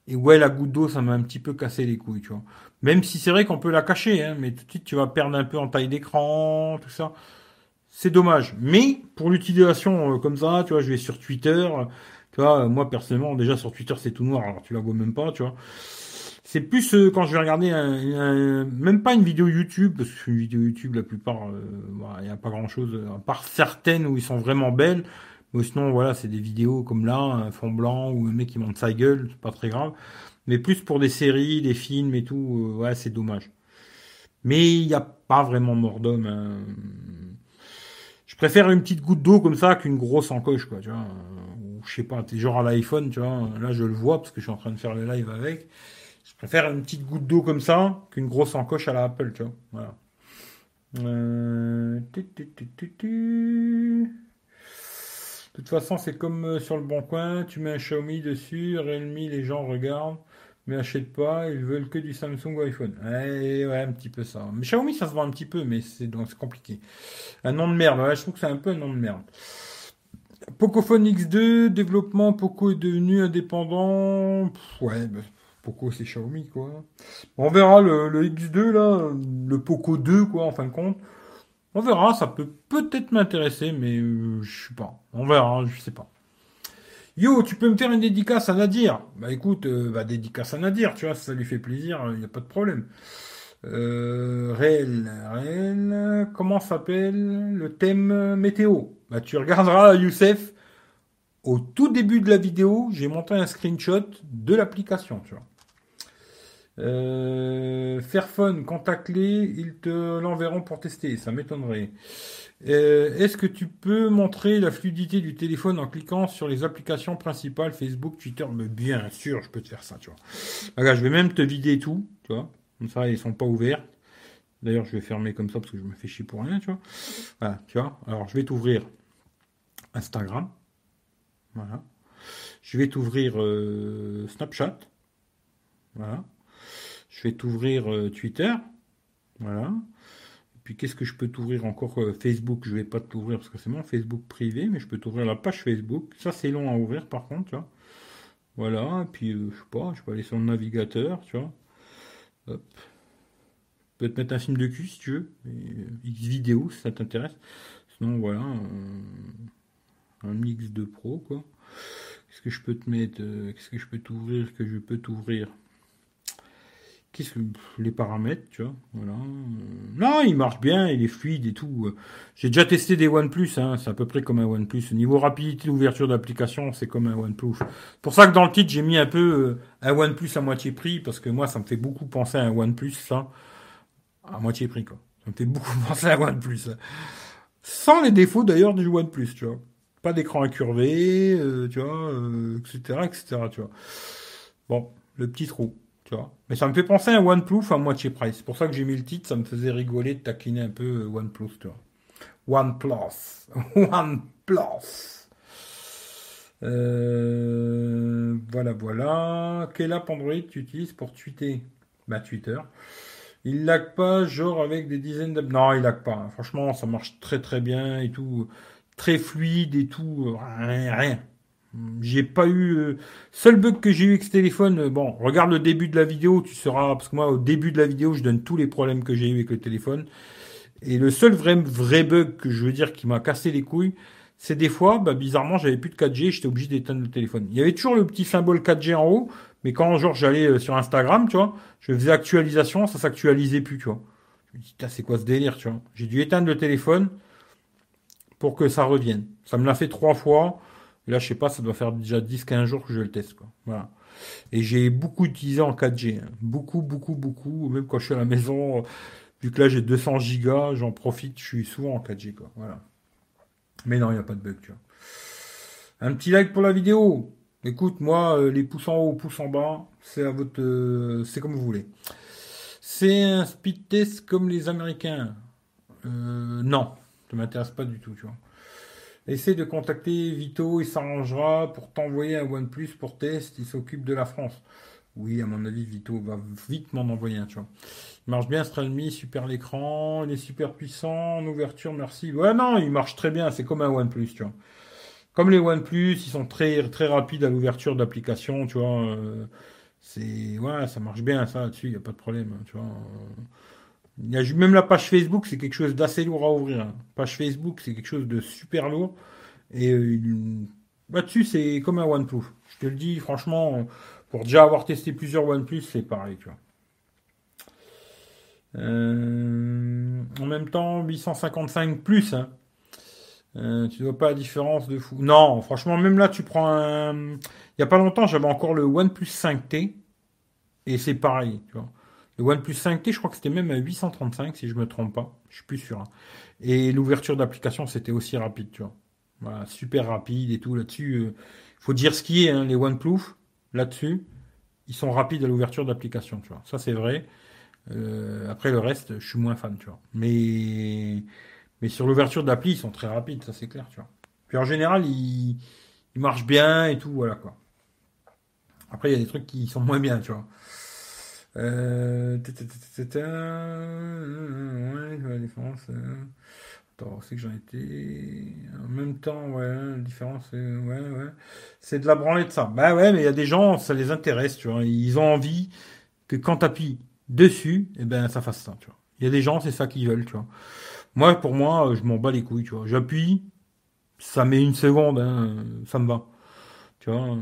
Et ouais, la goutte d'eau, ça m'a un petit peu cassé les couilles, tu vois. Même si c'est vrai qu'on peut la cacher, hein, mais tout de suite, tu vas perdre un peu en taille d'écran, tout ça. C'est dommage. Mais pour l'utilisation euh, comme ça, tu vois, je vais sur Twitter. Moi personnellement, déjà sur Twitter c'est tout noir, alors tu la vois même pas, tu vois. C'est plus euh, quand je vais regarder un, même pas une vidéo YouTube, parce que une vidéo YouTube, la plupart, euh, il n'y a pas grand chose, à part certaines où ils sont vraiment belles. Mais sinon, voilà, c'est des vidéos comme là, un fond blanc, ou un mec qui monte sa gueule, c'est pas très grave. Mais plus pour des séries, des films et tout, euh, ouais, c'est dommage. Mais il n'y a pas vraiment mort d'homme. Hein. Je préfère une petite goutte d'eau comme ça qu'une grosse encoche, quoi, tu vois je sais pas, t'es genre à l'iPhone, tu vois, là je le vois parce que je suis en train de faire le live avec. Je préfère une petite goutte d'eau comme ça qu'une grosse encoche à la Apple, tu vois. Voilà. Euh, de toute façon, c'est comme euh, sur le bon coin, tu mets un Xiaomi dessus, Realme, les gens regardent, mais achètent pas, ils veulent que du Samsung ou iPhone. Ouais, ouais, un petit peu ça. Mais Xiaomi, ça se vend un petit peu, mais c'est compliqué. Un nom de merde, ouais, je trouve que c'est un peu un nom de merde. Pocophone X2, développement, Poco est devenu indépendant. ouais, bah, Poco c'est Xiaomi quoi. On verra le, X2 là, le Poco 2 quoi en fin de compte. On verra, ça peut peut-être m'intéresser, mais euh, je sais pas. On verra, je sais pas. Yo, tu peux me faire une dédicace à Nadir Bah écoute, euh, bah, dédicace à Nadir, tu vois, ça lui fait plaisir, il n'y a pas de problème. Euh, réel, réel, comment s'appelle le thème météo? Bah, tu regarderas Youssef. Au tout début de la vidéo, j'ai monté un screenshot de l'application, tu vois. Euh, Fairphone, contacte-les, ils te l'enverront pour tester, ça m'étonnerait. Euh, est-ce que tu peux montrer la fluidité du téléphone en cliquant sur les applications principales, Facebook, Twitter? Mais Bien sûr, je peux te faire ça, tu vois. Regarde, je vais même te vider tout, tu vois. Comme ça, ils sont pas ouverts. D'ailleurs, je vais fermer comme ça parce que je me fais chier pour rien, tu vois. Tu vois. Alors, je vais t'ouvrir Instagram. Voilà. Je vais t'ouvrir euh, Snapchat. Voilà. Je vais t'ouvrir euh, Twitter. Voilà. Puis qu'est-ce que je peux t'ouvrir encore euh, Facebook, je vais pas t'ouvrir parce que c'est mon Facebook privé, mais je peux t'ouvrir la page Facebook. Ça c'est long à ouvrir par contre. Voilà, et puis je sais pas, je peux aller sur le navigateur, tu vois. Hop. peux te mettre un film de cul si tu veux. X vidéo si ça t'intéresse. Sinon, voilà. Un mix de pro, quoi. Qu'est-ce que je peux te mettre Qu'est-ce que je peux t'ouvrir Que je peux t'ouvrir? Qu'est-ce que les paramètres, tu vois, voilà. Non, il marche bien, il est fluide et tout. J'ai déjà testé des OnePlus, hein, c'est à peu près comme un OnePlus. Au niveau rapidité d'ouverture d'application, c'est comme un OnePlus. Pour ça que dans le titre, j'ai mis un peu euh, un OnePlus à moitié prix, parce que moi, ça me fait beaucoup penser à un OnePlus, ça, à moitié prix, quoi. Ça me fait beaucoup penser à un OnePlus. Sans les défauts d'ailleurs du OnePlus, tu vois. Pas d'écran incurvé, euh, tu vois, etc., euh, etc., tu vois. Bon, le petit trou. Mais ça me fait penser à OnePlus à moitié price. C'est pour ça que j'ai mis le titre, ça me faisait rigoler de taquiner un peu euh, OnePlus, tu vois. OnePlus. OnePlus. Voilà, voilà. Quelle app Android tu utilises pour tweeter? Bah, Twitter. Il lag pas, genre avec des dizaines d'apps. Non, il lag pas. Hein. Franchement, ça marche très très bien et tout. Très fluide et tout. Rien. rien. J'ai pas eu. Euh, seul bug que j'ai eu avec ce téléphone, euh, bon, regarde le début de la vidéo, tu seras. Parce que moi, au début de la vidéo, je donne tous les problèmes que j'ai eu avec le téléphone. Et le seul vrai, vrai bug que je veux dire qui m'a cassé les couilles, c'est des fois, bah, bizarrement, j'avais plus de 4G, j'étais obligé d'éteindre le téléphone. Il y avait toujours le petit symbole 4G en haut, mais quand genre j'allais euh, sur Instagram, tu vois, je faisais actualisation, ça s'actualisait plus, tu vois. Je me dis, c'est quoi ce délire, tu vois. J'ai dû éteindre le téléphone pour que ça revienne. Ça me l'a fait trois fois là, je sais pas, ça doit faire déjà 10-15 jours que je le teste. Quoi. Et j'ai beaucoup utilisé en 4G. Hein. Beaucoup, beaucoup, beaucoup. Même quand je suis à la maison, vu que là j'ai 200 gigas, j'en profite, je suis souvent en 4G. Quoi. Voilà. Mais non, il n'y a pas de bug. Tu vois. Un petit like pour la vidéo. Écoute, moi, euh, les pouces en haut, pouces en bas, c'est à votre, euh, c'est comme vous voulez. C'est un speed test comme les Américains. Euh, non, ça m'intéresse pas du tout, tu vois. Essaye de contacter Vito, il s'arrangera pour t'envoyer un OnePlus pour test, il s'occupe de la France. Oui, à mon avis, Vito va vite m'en envoyer un, tu vois. Il marche bien, ce super l'écran, il est super puissant, en ouverture, merci. Ouais, non, il marche très bien, c'est comme un OnePlus, tu vois. Comme les OnePlus, ils sont très, très rapides à l'ouverture d'application, tu vois. Euh, c'est, ouais, ça marche bien, ça, là-dessus, il n'y a pas de problème, tu vois. Même la page Facebook, c'est quelque chose d'assez lourd à ouvrir. Hein. Page Facebook, c'est quelque chose de super lourd. Et euh, là-dessus, c'est comme un OnePlus. Je te le dis, franchement, pour déjà avoir testé plusieurs OnePlus, c'est pareil, tu vois. Euh, en même temps, 855 plus, hein. Euh, tu vois pas la différence de fou. Non, franchement, même là, tu prends un. Il y a pas longtemps, j'avais encore le OnePlus 5T et c'est pareil, tu vois. Le OnePlus 5T, je crois que c'était même à 835, si je me trompe pas. Je suis plus sûr. Hein. Et l'ouverture d'application, c'était aussi rapide, tu vois. Super rapide et tout là-dessus. Il euh, faut dire ce qui est, hein, les OnePlus, là-dessus, ils sont rapides à l'ouverture d'application, tu vois. Ça, c'est vrai. Euh, après, le reste, je suis moins fan, tu vois. Mais, mais sur l'ouverture d'appli, ils sont très rapides, ça, c'est clair, tu vois. Puis en général, ils, ils marchent bien et tout, voilà, quoi. Après, il y a des trucs qui sont moins bien, tu vois. Euh... la différence. Attends, c'est que j'en étais? En même temps, ouais, la différence, ouais, ouais. C'est de la branlée de ça. Bah ouais, mais il y a des gens, ça les intéresse, tu vois. Ils ont envie que quand t'appuies dessus, et eh ben, ça fasse ça, tu vois. Il y a des gens, c'est ça qu'ils veulent, tu vois. Moi, pour moi, je m'en bats les couilles, tu vois. J'appuie, ça met une seconde, hein, ça me va. Tu vois,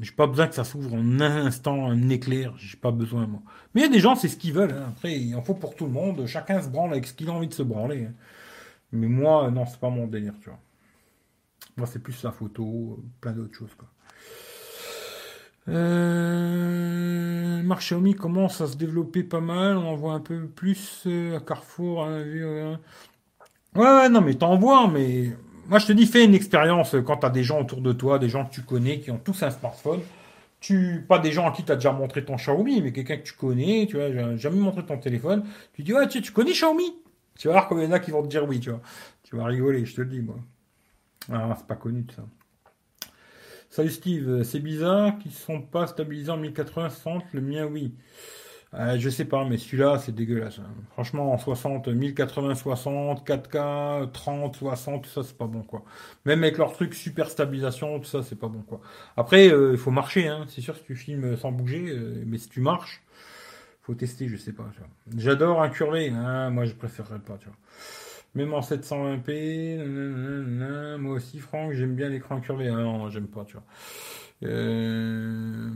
j'ai pas besoin que ça s'ouvre en un instant, un éclair. J'ai pas besoin, moi. Mais il y a des gens, c'est ce qu'ils veulent. Hein. Après, il en faut pour tout le monde. Chacun se branle avec ce qu'il a envie de se branler. Hein. Mais moi, non, c'est pas mon délire, tu vois. Moi, c'est plus la photo, plein d'autres choses, quoi. Euh, marque Xiaomi commence à se développer pas mal. On en voit un peu plus euh, à Carrefour. ouais, ouais, non, mais t'en vois, mais moi, je te dis, fais une expérience quand tu as des gens autour de toi, des gens que tu connais, qui ont tous un smartphone. Tu, pas des gens à qui tu as déjà montré ton Xiaomi, mais quelqu'un que tu connais, tu vois, jamais montré ton téléphone. Tu dis, ouais, tu, tu connais Xiaomi? Tu vas voir combien il y en a qui vont te dire oui, tu vois. Tu vas rigoler, je te le dis, moi. Ah, c'est pas connu, ça. Salut Steve, c'est bizarre qu'ils ne sont pas stabilisés en 1080 60, le mien oui. Euh, je sais pas, mais celui-là, c'est dégueulasse. Hein. Franchement, en 60, 1080, 60, 4K, 30, 60, tout ça, c'est pas bon, quoi. Même avec leur truc super stabilisation, tout ça, c'est pas bon, quoi. Après, euh, il faut marcher, hein. C'est sûr, si tu filmes sans bouger, euh, mais si tu marches, Faut tester, je sais pas. J'adore incurvé. Hein, moi, je préférerais pas, tu vois. Même en 720p, moi aussi, Franck, j'aime bien l'écran incurvé. Ah non, j'aime pas, tu vois. Euh,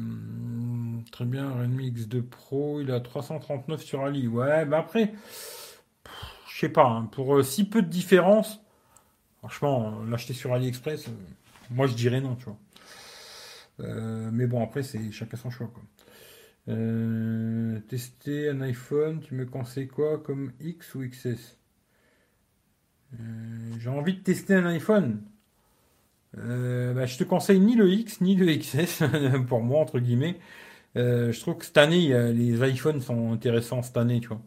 très bien, Redmi X2 Pro, il a 339 sur Ali. Ouais, bah après, je sais pas, hein, pour euh, si peu de différence, franchement, l'acheter sur AliExpress, euh, moi je dirais non, tu vois. mais bon, après, c'est chacun son choix, tester un iPhone, tu me conseilles quoi comme X ou XS J'ai envie de tester un iPhone. Euh, bah, je te conseille ni le X ni le XS pour moi entre guillemets. Euh, je trouve que cette année les iPhones sont intéressants cette année, tu vois.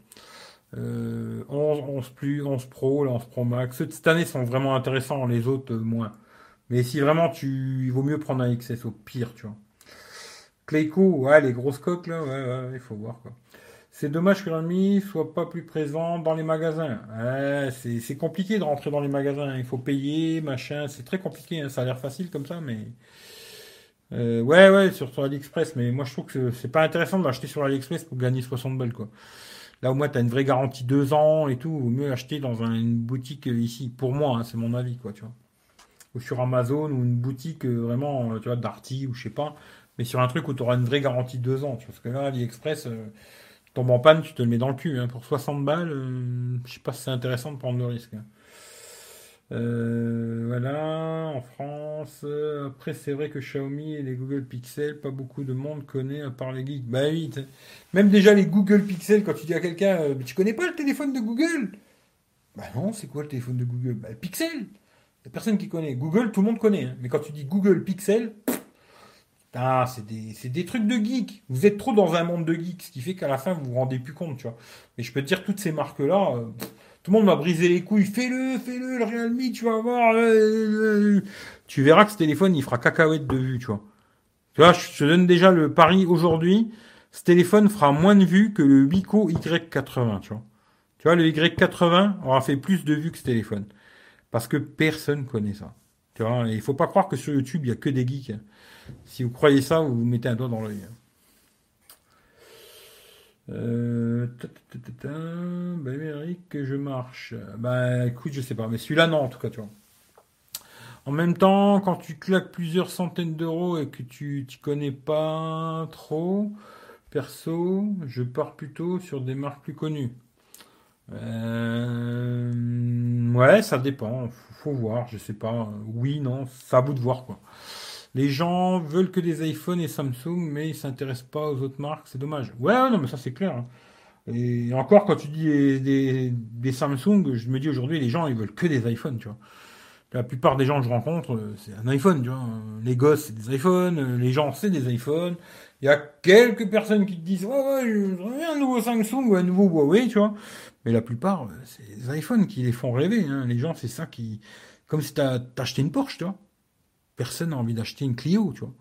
11, euh, 11 Plus, 11 Pro, 11 Pro Max. Ceux de cette année sont vraiment intéressants, les autres moins. Mais si vraiment tu, il vaut mieux prendre un XS au pire, tu vois. Clayco, ouais, les grosses coques là, ouais, ouais, il faut voir quoi. C'est dommage que l'ami soit pas plus présent dans les magasins. c'est compliqué de rentrer dans les magasins. Il faut payer, machin. C'est très compliqué. Hein. Ça a l'air facile comme ça, mais euh, ouais, ouais, sur, AliExpress. Mais moi, je trouve que c'est pas intéressant de l'acheter sur AliExpress pour gagner 60 balles, quoi. Là, au moins, tu as une vraie garantie deux ans et tout. Vaut mieux acheter dans une boutique euh, ici. Pour moi, hein, c'est mon avis, quoi, tu vois. Ou sur Amazon ou une boutique euh, vraiment, tu vois, Darty ou je sais pas. Mais sur un truc où tu auras une vraie garantie de deux ans. Tu vois, parce que là, AliExpress tombe en panne, tu te le mets dans le cul. Hein. Pour 60 balles, je sais pas si c'est intéressant de prendre le risque. Hein. Euh, voilà, en France. Après, c'est vrai que Xiaomi et les Google Pixel, pas beaucoup de monde connaît à part les geeks. Bah oui, même déjà les Google Pixel, quand tu dis à quelqu'un, euh, tu connais pas le téléphone de Google? Bah non, c'est quoi le téléphone de Google? Bah Pixel. Il a personne qui connaît. Google, tout le monde connaît. Hein. Mais quand tu dis Google Pixel, ah, c'est des, des, trucs de geek. Vous êtes trop dans un monde de geek, ce qui fait qu'à la fin, vous vous rendez plus compte, tu vois. Mais je peux te dire, toutes ces marques-là, euh, tout le monde m'a brisé les couilles. Fais-le, fais-le, le Realme, tu vas voir. Euh, euh, tu verras que ce téléphone, il fera cacahuète de vue, tu vois. Tu vois, je te donne déjà le pari aujourd'hui. Ce téléphone fera moins de vues que le Wico Y80, tu vois. Tu vois, le Y80 aura fait plus de vues que ce téléphone. Parce que personne connaît ça. Tu vois, il faut pas croire que sur YouTube, il y a que des geeks. Hein. Si vous croyez ça, vous vous mettez un doigt dans l'œil. Euh, Eric, je marche. Bah écoute, je sais pas, mais celui-là non en tout cas, tu vois. En même temps, quand tu claques plusieurs centaines d'euros et que tu t'y connais pas trop, perso, je pars plutôt sur des marques plus connues. Euh, ouais, ça dépend. Faut, faut voir, je sais pas. Oui, non, ça à vous de voir quoi. Les gens veulent que des iPhones et Samsung, mais ils s'intéressent pas aux autres marques. C'est dommage. Ouais, non, mais ça c'est clair. Hein. Et encore, quand tu dis des, Samsung, je me dis aujourd'hui, les gens, ils veulent que des iPhones, tu vois. La plupart des gens que je rencontre, c'est un iPhone, tu vois. Les gosses, c'est des iPhones. Les gens, c'est des iPhones. Il y a quelques personnes qui te disent, ouais, ouais, je veux un nouveau Samsung ou un nouveau Huawei, tu vois. Mais la plupart, c'est les iPhones qui les font rêver. Hein. Les gens, c'est ça qui... Comme si t'as acheté une Porsche, tu vois personne n'a envie d'acheter une Clio, tu vois.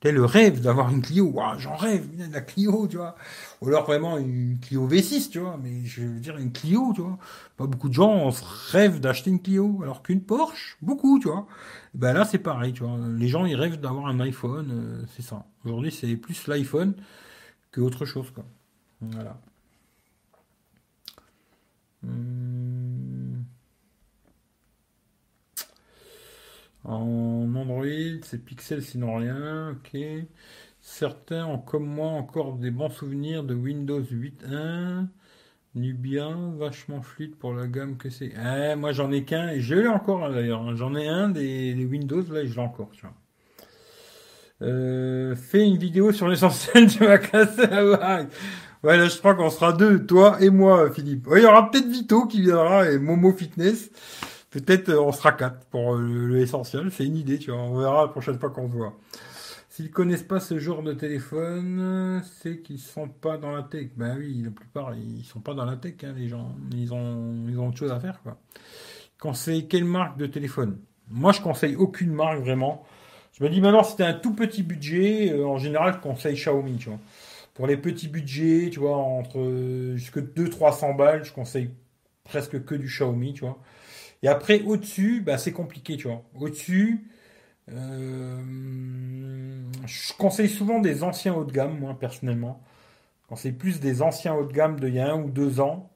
Tu le rêve d'avoir une Clio. J'en rêve, la Clio, tu vois. Ou alors vraiment une Clio V6, tu vois. Mais je veux dire une Clio, tu vois. Pas beaucoup de gens rêvent d'acheter une Clio. Alors qu'une Porsche, beaucoup, tu vois. Ben là, c'est pareil, tu vois. Les gens, ils rêvent d'avoir un iPhone, euh, c'est ça. Aujourd'hui, c'est plus l'iPhone que autre chose, quoi. Voilà. Hum. Android, c'est Pixel sinon rien, ok. Certains ont comme moi encore des bons souvenirs de Windows 8.1. Nubia, vachement fluide pour la gamme que c'est. Eh, moi j'en ai qu'un, et je l'ai encore d'ailleurs. Hein. J'en ai un des, Windows, là, et je l'ai encore, tu vois. Euh, fais une vidéo sur l'essentiel, casser la vague. Ouais, là, je crois qu'on sera deux, toi et moi, Philippe. il y aura peut-être Vito qui viendra et Momo Fitness. Peut-être euh, on sera quatre pour euh, le, essentiel. C'est une idée, tu vois. On verra la prochaine fois qu'on se voit. S'ils connaissent pas ce genre de téléphone, c'est qu'ils sont pas dans la tech. Ben oui, la plupart ils sont pas dans la tech, hein, les gens. Ils ont ils ont autre chose à faire, quoi. Conseille quelle marque de téléphone? Moi, je conseille aucune marque vraiment. Je me dis maintenant, si un tout petit budget, euh, en général, je conseille Xiaomi, tu vois. Pour les petits budgets, tu vois, entre jusque 200-300 balles, je conseille presque que du Xiaomi, tu vois. Et après, au-dessus, bah, c'est compliqué, tu vois. Au-dessus, euh, je conseille souvent des anciens haut de gamme, moi, personnellement. Quand c'est plus des anciens haut de gamme d'il y a un ou deux ans,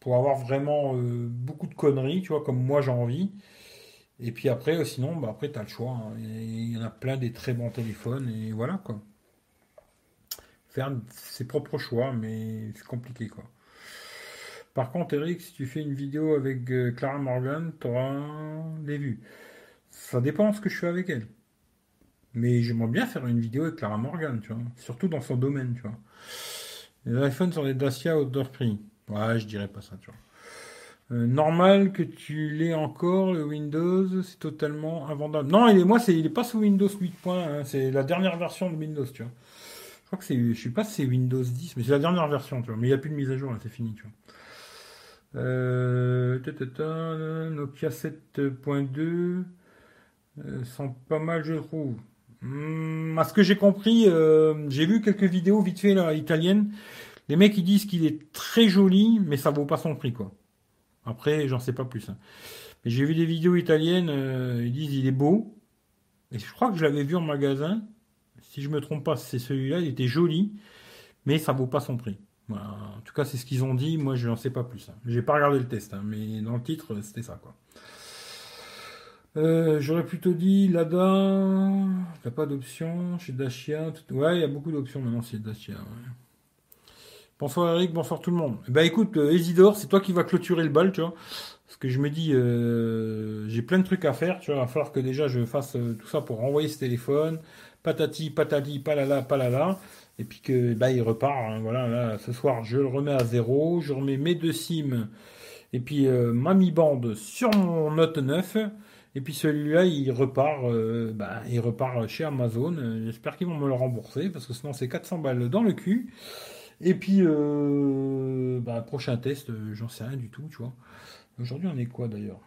pour avoir vraiment euh, beaucoup de conneries, tu vois, comme moi j'ai envie. Et puis après, sinon, bah après, tu as le choix. Hein. Il y en a plein des très bons téléphones, et voilà, quoi. Faire ses propres choix, mais c'est compliqué, quoi. Par contre, Eric, si tu fais une vidéo avec euh, Clara Morgan, tu auras des vues. Ça dépend ce que je fais avec elle. Mais j'aimerais bien faire une vidéo avec Clara Morgan, tu vois. Surtout dans son domaine, tu vois. Les iPhones sont des Dacia outdoor prix. Ouais, je dirais pas ça, tu vois. Euh, normal que tu l'aies encore, le Windows, c'est totalement invendable. Non, il est, moi, il pas sous Windows 8. Hein, c'est la dernière version de Windows, tu vois. Je crois que c'est, je sais pas si c'est Windows 10, mais c'est la dernière version, tu vois. Mais il n'y a plus de mise à jour, là, c'est fini, tu vois. Euh, Nokia 7.2 euh, sont pas mal, je trouve. Hmm, à ce que j'ai compris, euh, j'ai vu quelques vidéos vite fait là, italiennes. Les mecs ils disent qu'il est très joli, mais ça vaut pas son prix quoi. Après, j'en sais pas plus. Hein. Mais j'ai vu des vidéos italiennes, euh, ils disent il est beau. Et je crois que je l'avais vu en magasin. Si je me trompe pas, c'est celui-là, il était joli, mais ça vaut pas son prix. En tout cas, c'est ce qu'ils ont dit. Moi, je n'en sais pas plus. Hein. J'ai pas regardé le test, hein, mais dans le titre, c'était ça. Euh, j'aurais plutôt dit Lada. T'as pas d'option chez Dacia. Ouais, il y a beaucoup d'options maintenant chez Dacia. Bonsoir Eric, bonsoir tout le monde. Bah écoute, euh, Isidore, c'est toi qui vas clôturer le bal, tu vois. Parce que je me dis, euh, j'ai plein de trucs à faire, tu vois. Il va falloir que déjà je fasse tout ça pour renvoyer ce téléphone. Patati, patati, palala, palala. Et puis que bah il repart. Hein, voilà, là, ce soir, je le remets à zéro. Je remets mes deux SIM et puis ma Mi Band sur mon Note 9. Et puis celui-là, il repart, euh, bah, repart chez Amazon. J'espère qu'ils vont me le rembourser parce que sinon c'est 400 balles dans le cul. Et puis, euh, bah, prochain test, euh, j'en sais rien du tout, tu vois. Aujourd'hui, on est quoi d'ailleurs?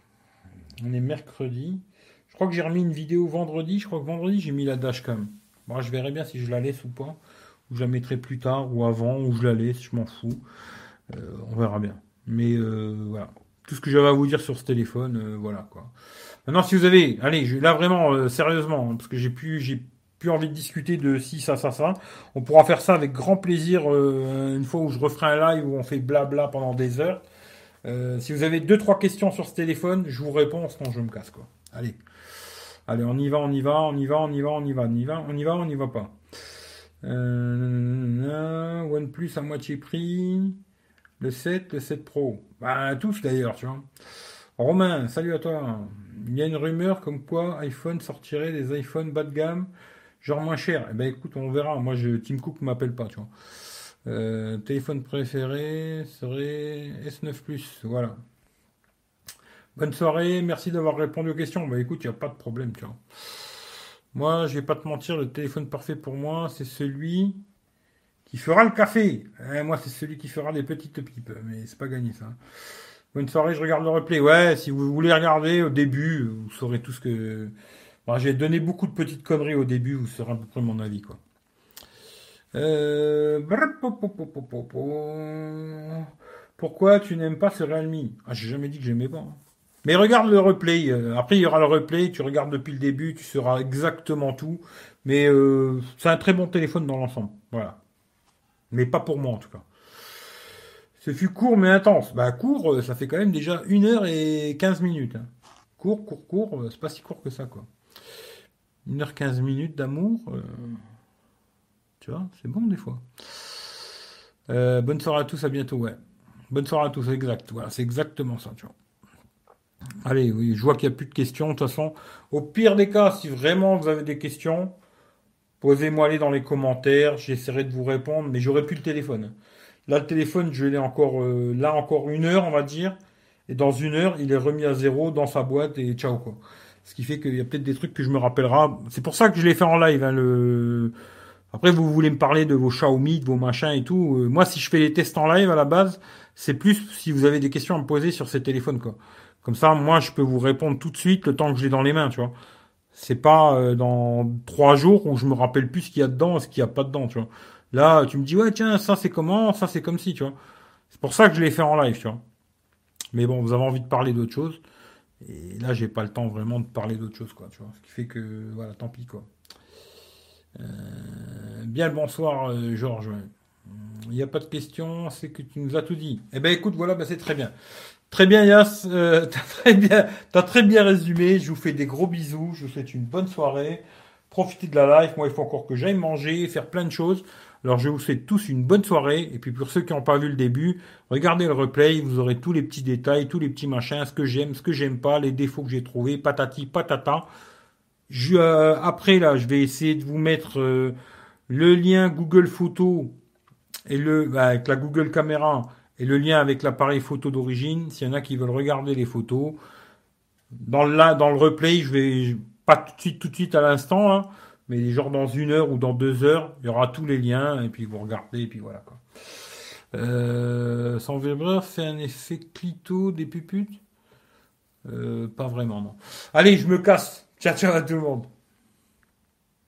On est mercredi. Je crois que j'ai remis une vidéo vendredi. Je crois que vendredi, j'ai mis la dashcam. Bon, je verrai bien si je la laisse ou pas. Ou je la mettrai plus tard, ou avant, ou je la laisse, je m'en fous. on verra bien. Mais voilà. Tout ce que j'avais à vous dire sur ce téléphone, voilà quoi. Maintenant, si vous avez, allez, là vraiment euh, sérieusement, hein, parce que j'ai plus, j'ai plus envie de discuter de si ça, ça, ça. On pourra faire ça avec grand plaisir euh, une fois où je referai un live où on fait blabla pendant des heures. Euh, si vous avez deux trois questions sur ce téléphone, je vous réponds, sinon je me casse quoi. Allez, allez, on y va, on y va, on y va, on y va, on y va, on y va, on y va, on n'y va pas. OnePlus à moitié prix, le 7, le 7 Pro, bah tous d'ailleurs, tu vois. Romain, salut à toi. Il y a une rumeur comme quoi iPhone sortirait des iPhones bas de gamme, genre moins cher. Eh ben écoute, on verra. Moi, je, Tim Cook m'appelle pas, tu vois. Euh, téléphone préféré serait S9 Plus. Voilà. Bonne soirée, merci d'avoir répondu aux questions. Bah écoute, il n'y a pas de problème, tu vois. Moi, je vais pas te mentir, le téléphone parfait pour moi, c'est celui qui fera le café. Eh, moi, c'est celui qui fera les petites pipes. Mais c'est pas gagné, ça. Bonne soirée, je regarde le replay. Ouais, si vous voulez regarder au début, vous saurez tout ce que. j'ai donné beaucoup de petites conneries au début, vous saurez à peu près mon avis, quoi. Euh, pourquoi tu n'aimes pas ce Realme? Ah, j'ai jamais dit que j'aimais pas. Hein. Mais regarde le replay. Euh, après, il y aura le replay. Tu regardes depuis le début, tu sauras exactement tout. Mais euh, c'est un très bon téléphone dans l'ensemble. Voilà. Mais pas pour moi, en tout cas. Ce fut court mais intense. Bah court, euh, ça fait quand même déjà 1 heure et 15 minutes. Hein. Court, court, court, euh, c'est pas si court que ça, quoi. 1 heure 15 minutes d'amour. Euh, tu vois, c'est bon des fois. bonne soirée à tous, à bientôt, ouais. Bonne soirée à tous, exact. Voilà, c'est exactement ça, tu vois. Allez, oui, je vois qu'il n'y a plus de questions. De toute façon, au pire des cas, si vraiment vous avez des questions, posez-moi les dans les commentaires. J'essaierai de vous répondre, mais j'aurai plus le téléphone. Là, le téléphone, je l'ai encore euh, là encore une heure, on va dire. Et dans une heure, il est remis à zéro dans sa boîte et ciao quoi. Ce qui fait qu'il y a peut-être des trucs que je me rappellerai. C'est pour ça que je l'ai fait en live. Hein. Après, vous voulez me parler de vos Xiaomi, de vos machins et tout. Euh, moi, si je fais les tests en live à la base, c'est plus si vous avez des questions à me poser sur ces téléphones quoi. Comme ça, moi, je peux vous répondre tout de suite le temps que je l'ai dans les mains, tu vois. C'est pas euh, dans trois jours où je me rappelle plus ce qu'il y a dedans et ce qu'il y a pas dedans, tu vois. Là, tu me dis, ouais, tiens, ça c'est comment, ça c'est comme si, tu vois. C'est pour ça que je l'ai fait en live, tu vois. Mais bon, vous avez envie de parler d'autre chose. Et là, j'ai pas le temps vraiment de parler d'autre chose, quoi, tu vois. Ce qui fait que, voilà, tant pis, quoi. Euh, bien le bonsoir, euh, Georges. Il n'y a pas de question, c'est que tu nous as tout dit. Eh ben écoute, voilà, ben, c'est très bien. Très bien, Yas. Euh, t'as très bien, t'as très bien résumé. Je vous fais des gros bisous. Je vous souhaite une bonne soirée. Profitez de la life. Moi, il faut encore que j'aille manger, faire plein de choses. Alors, je vous souhaite tous une bonne soirée. Et puis, pour ceux qui n'ont pas vu le début, regardez le replay. Vous aurez tous les petits détails, tous les petits machins, ce que j'aime, ce que j'aime pas, les défauts que j'ai trouvés, patati, patata. Euh, après, là, je vais essayer de vous mettre euh, le lien Google Photo et le, avec la Google Caméra et le lien avec l'appareil photo d'origine, s'il y en a qui veulent regarder les photos. Dans le, replay, je vais pas tout de suite, tout de suite à l'instant, hein, mais genre dans une heure ou dans deux heures, il y aura tous les liens et puis vous regardez et puis voilà quoi. Euh, sans Weber fait un effet clito des puputes? Euh, Pas vraiment non. Allez, je me casse. Ciao ciao à tout le monde.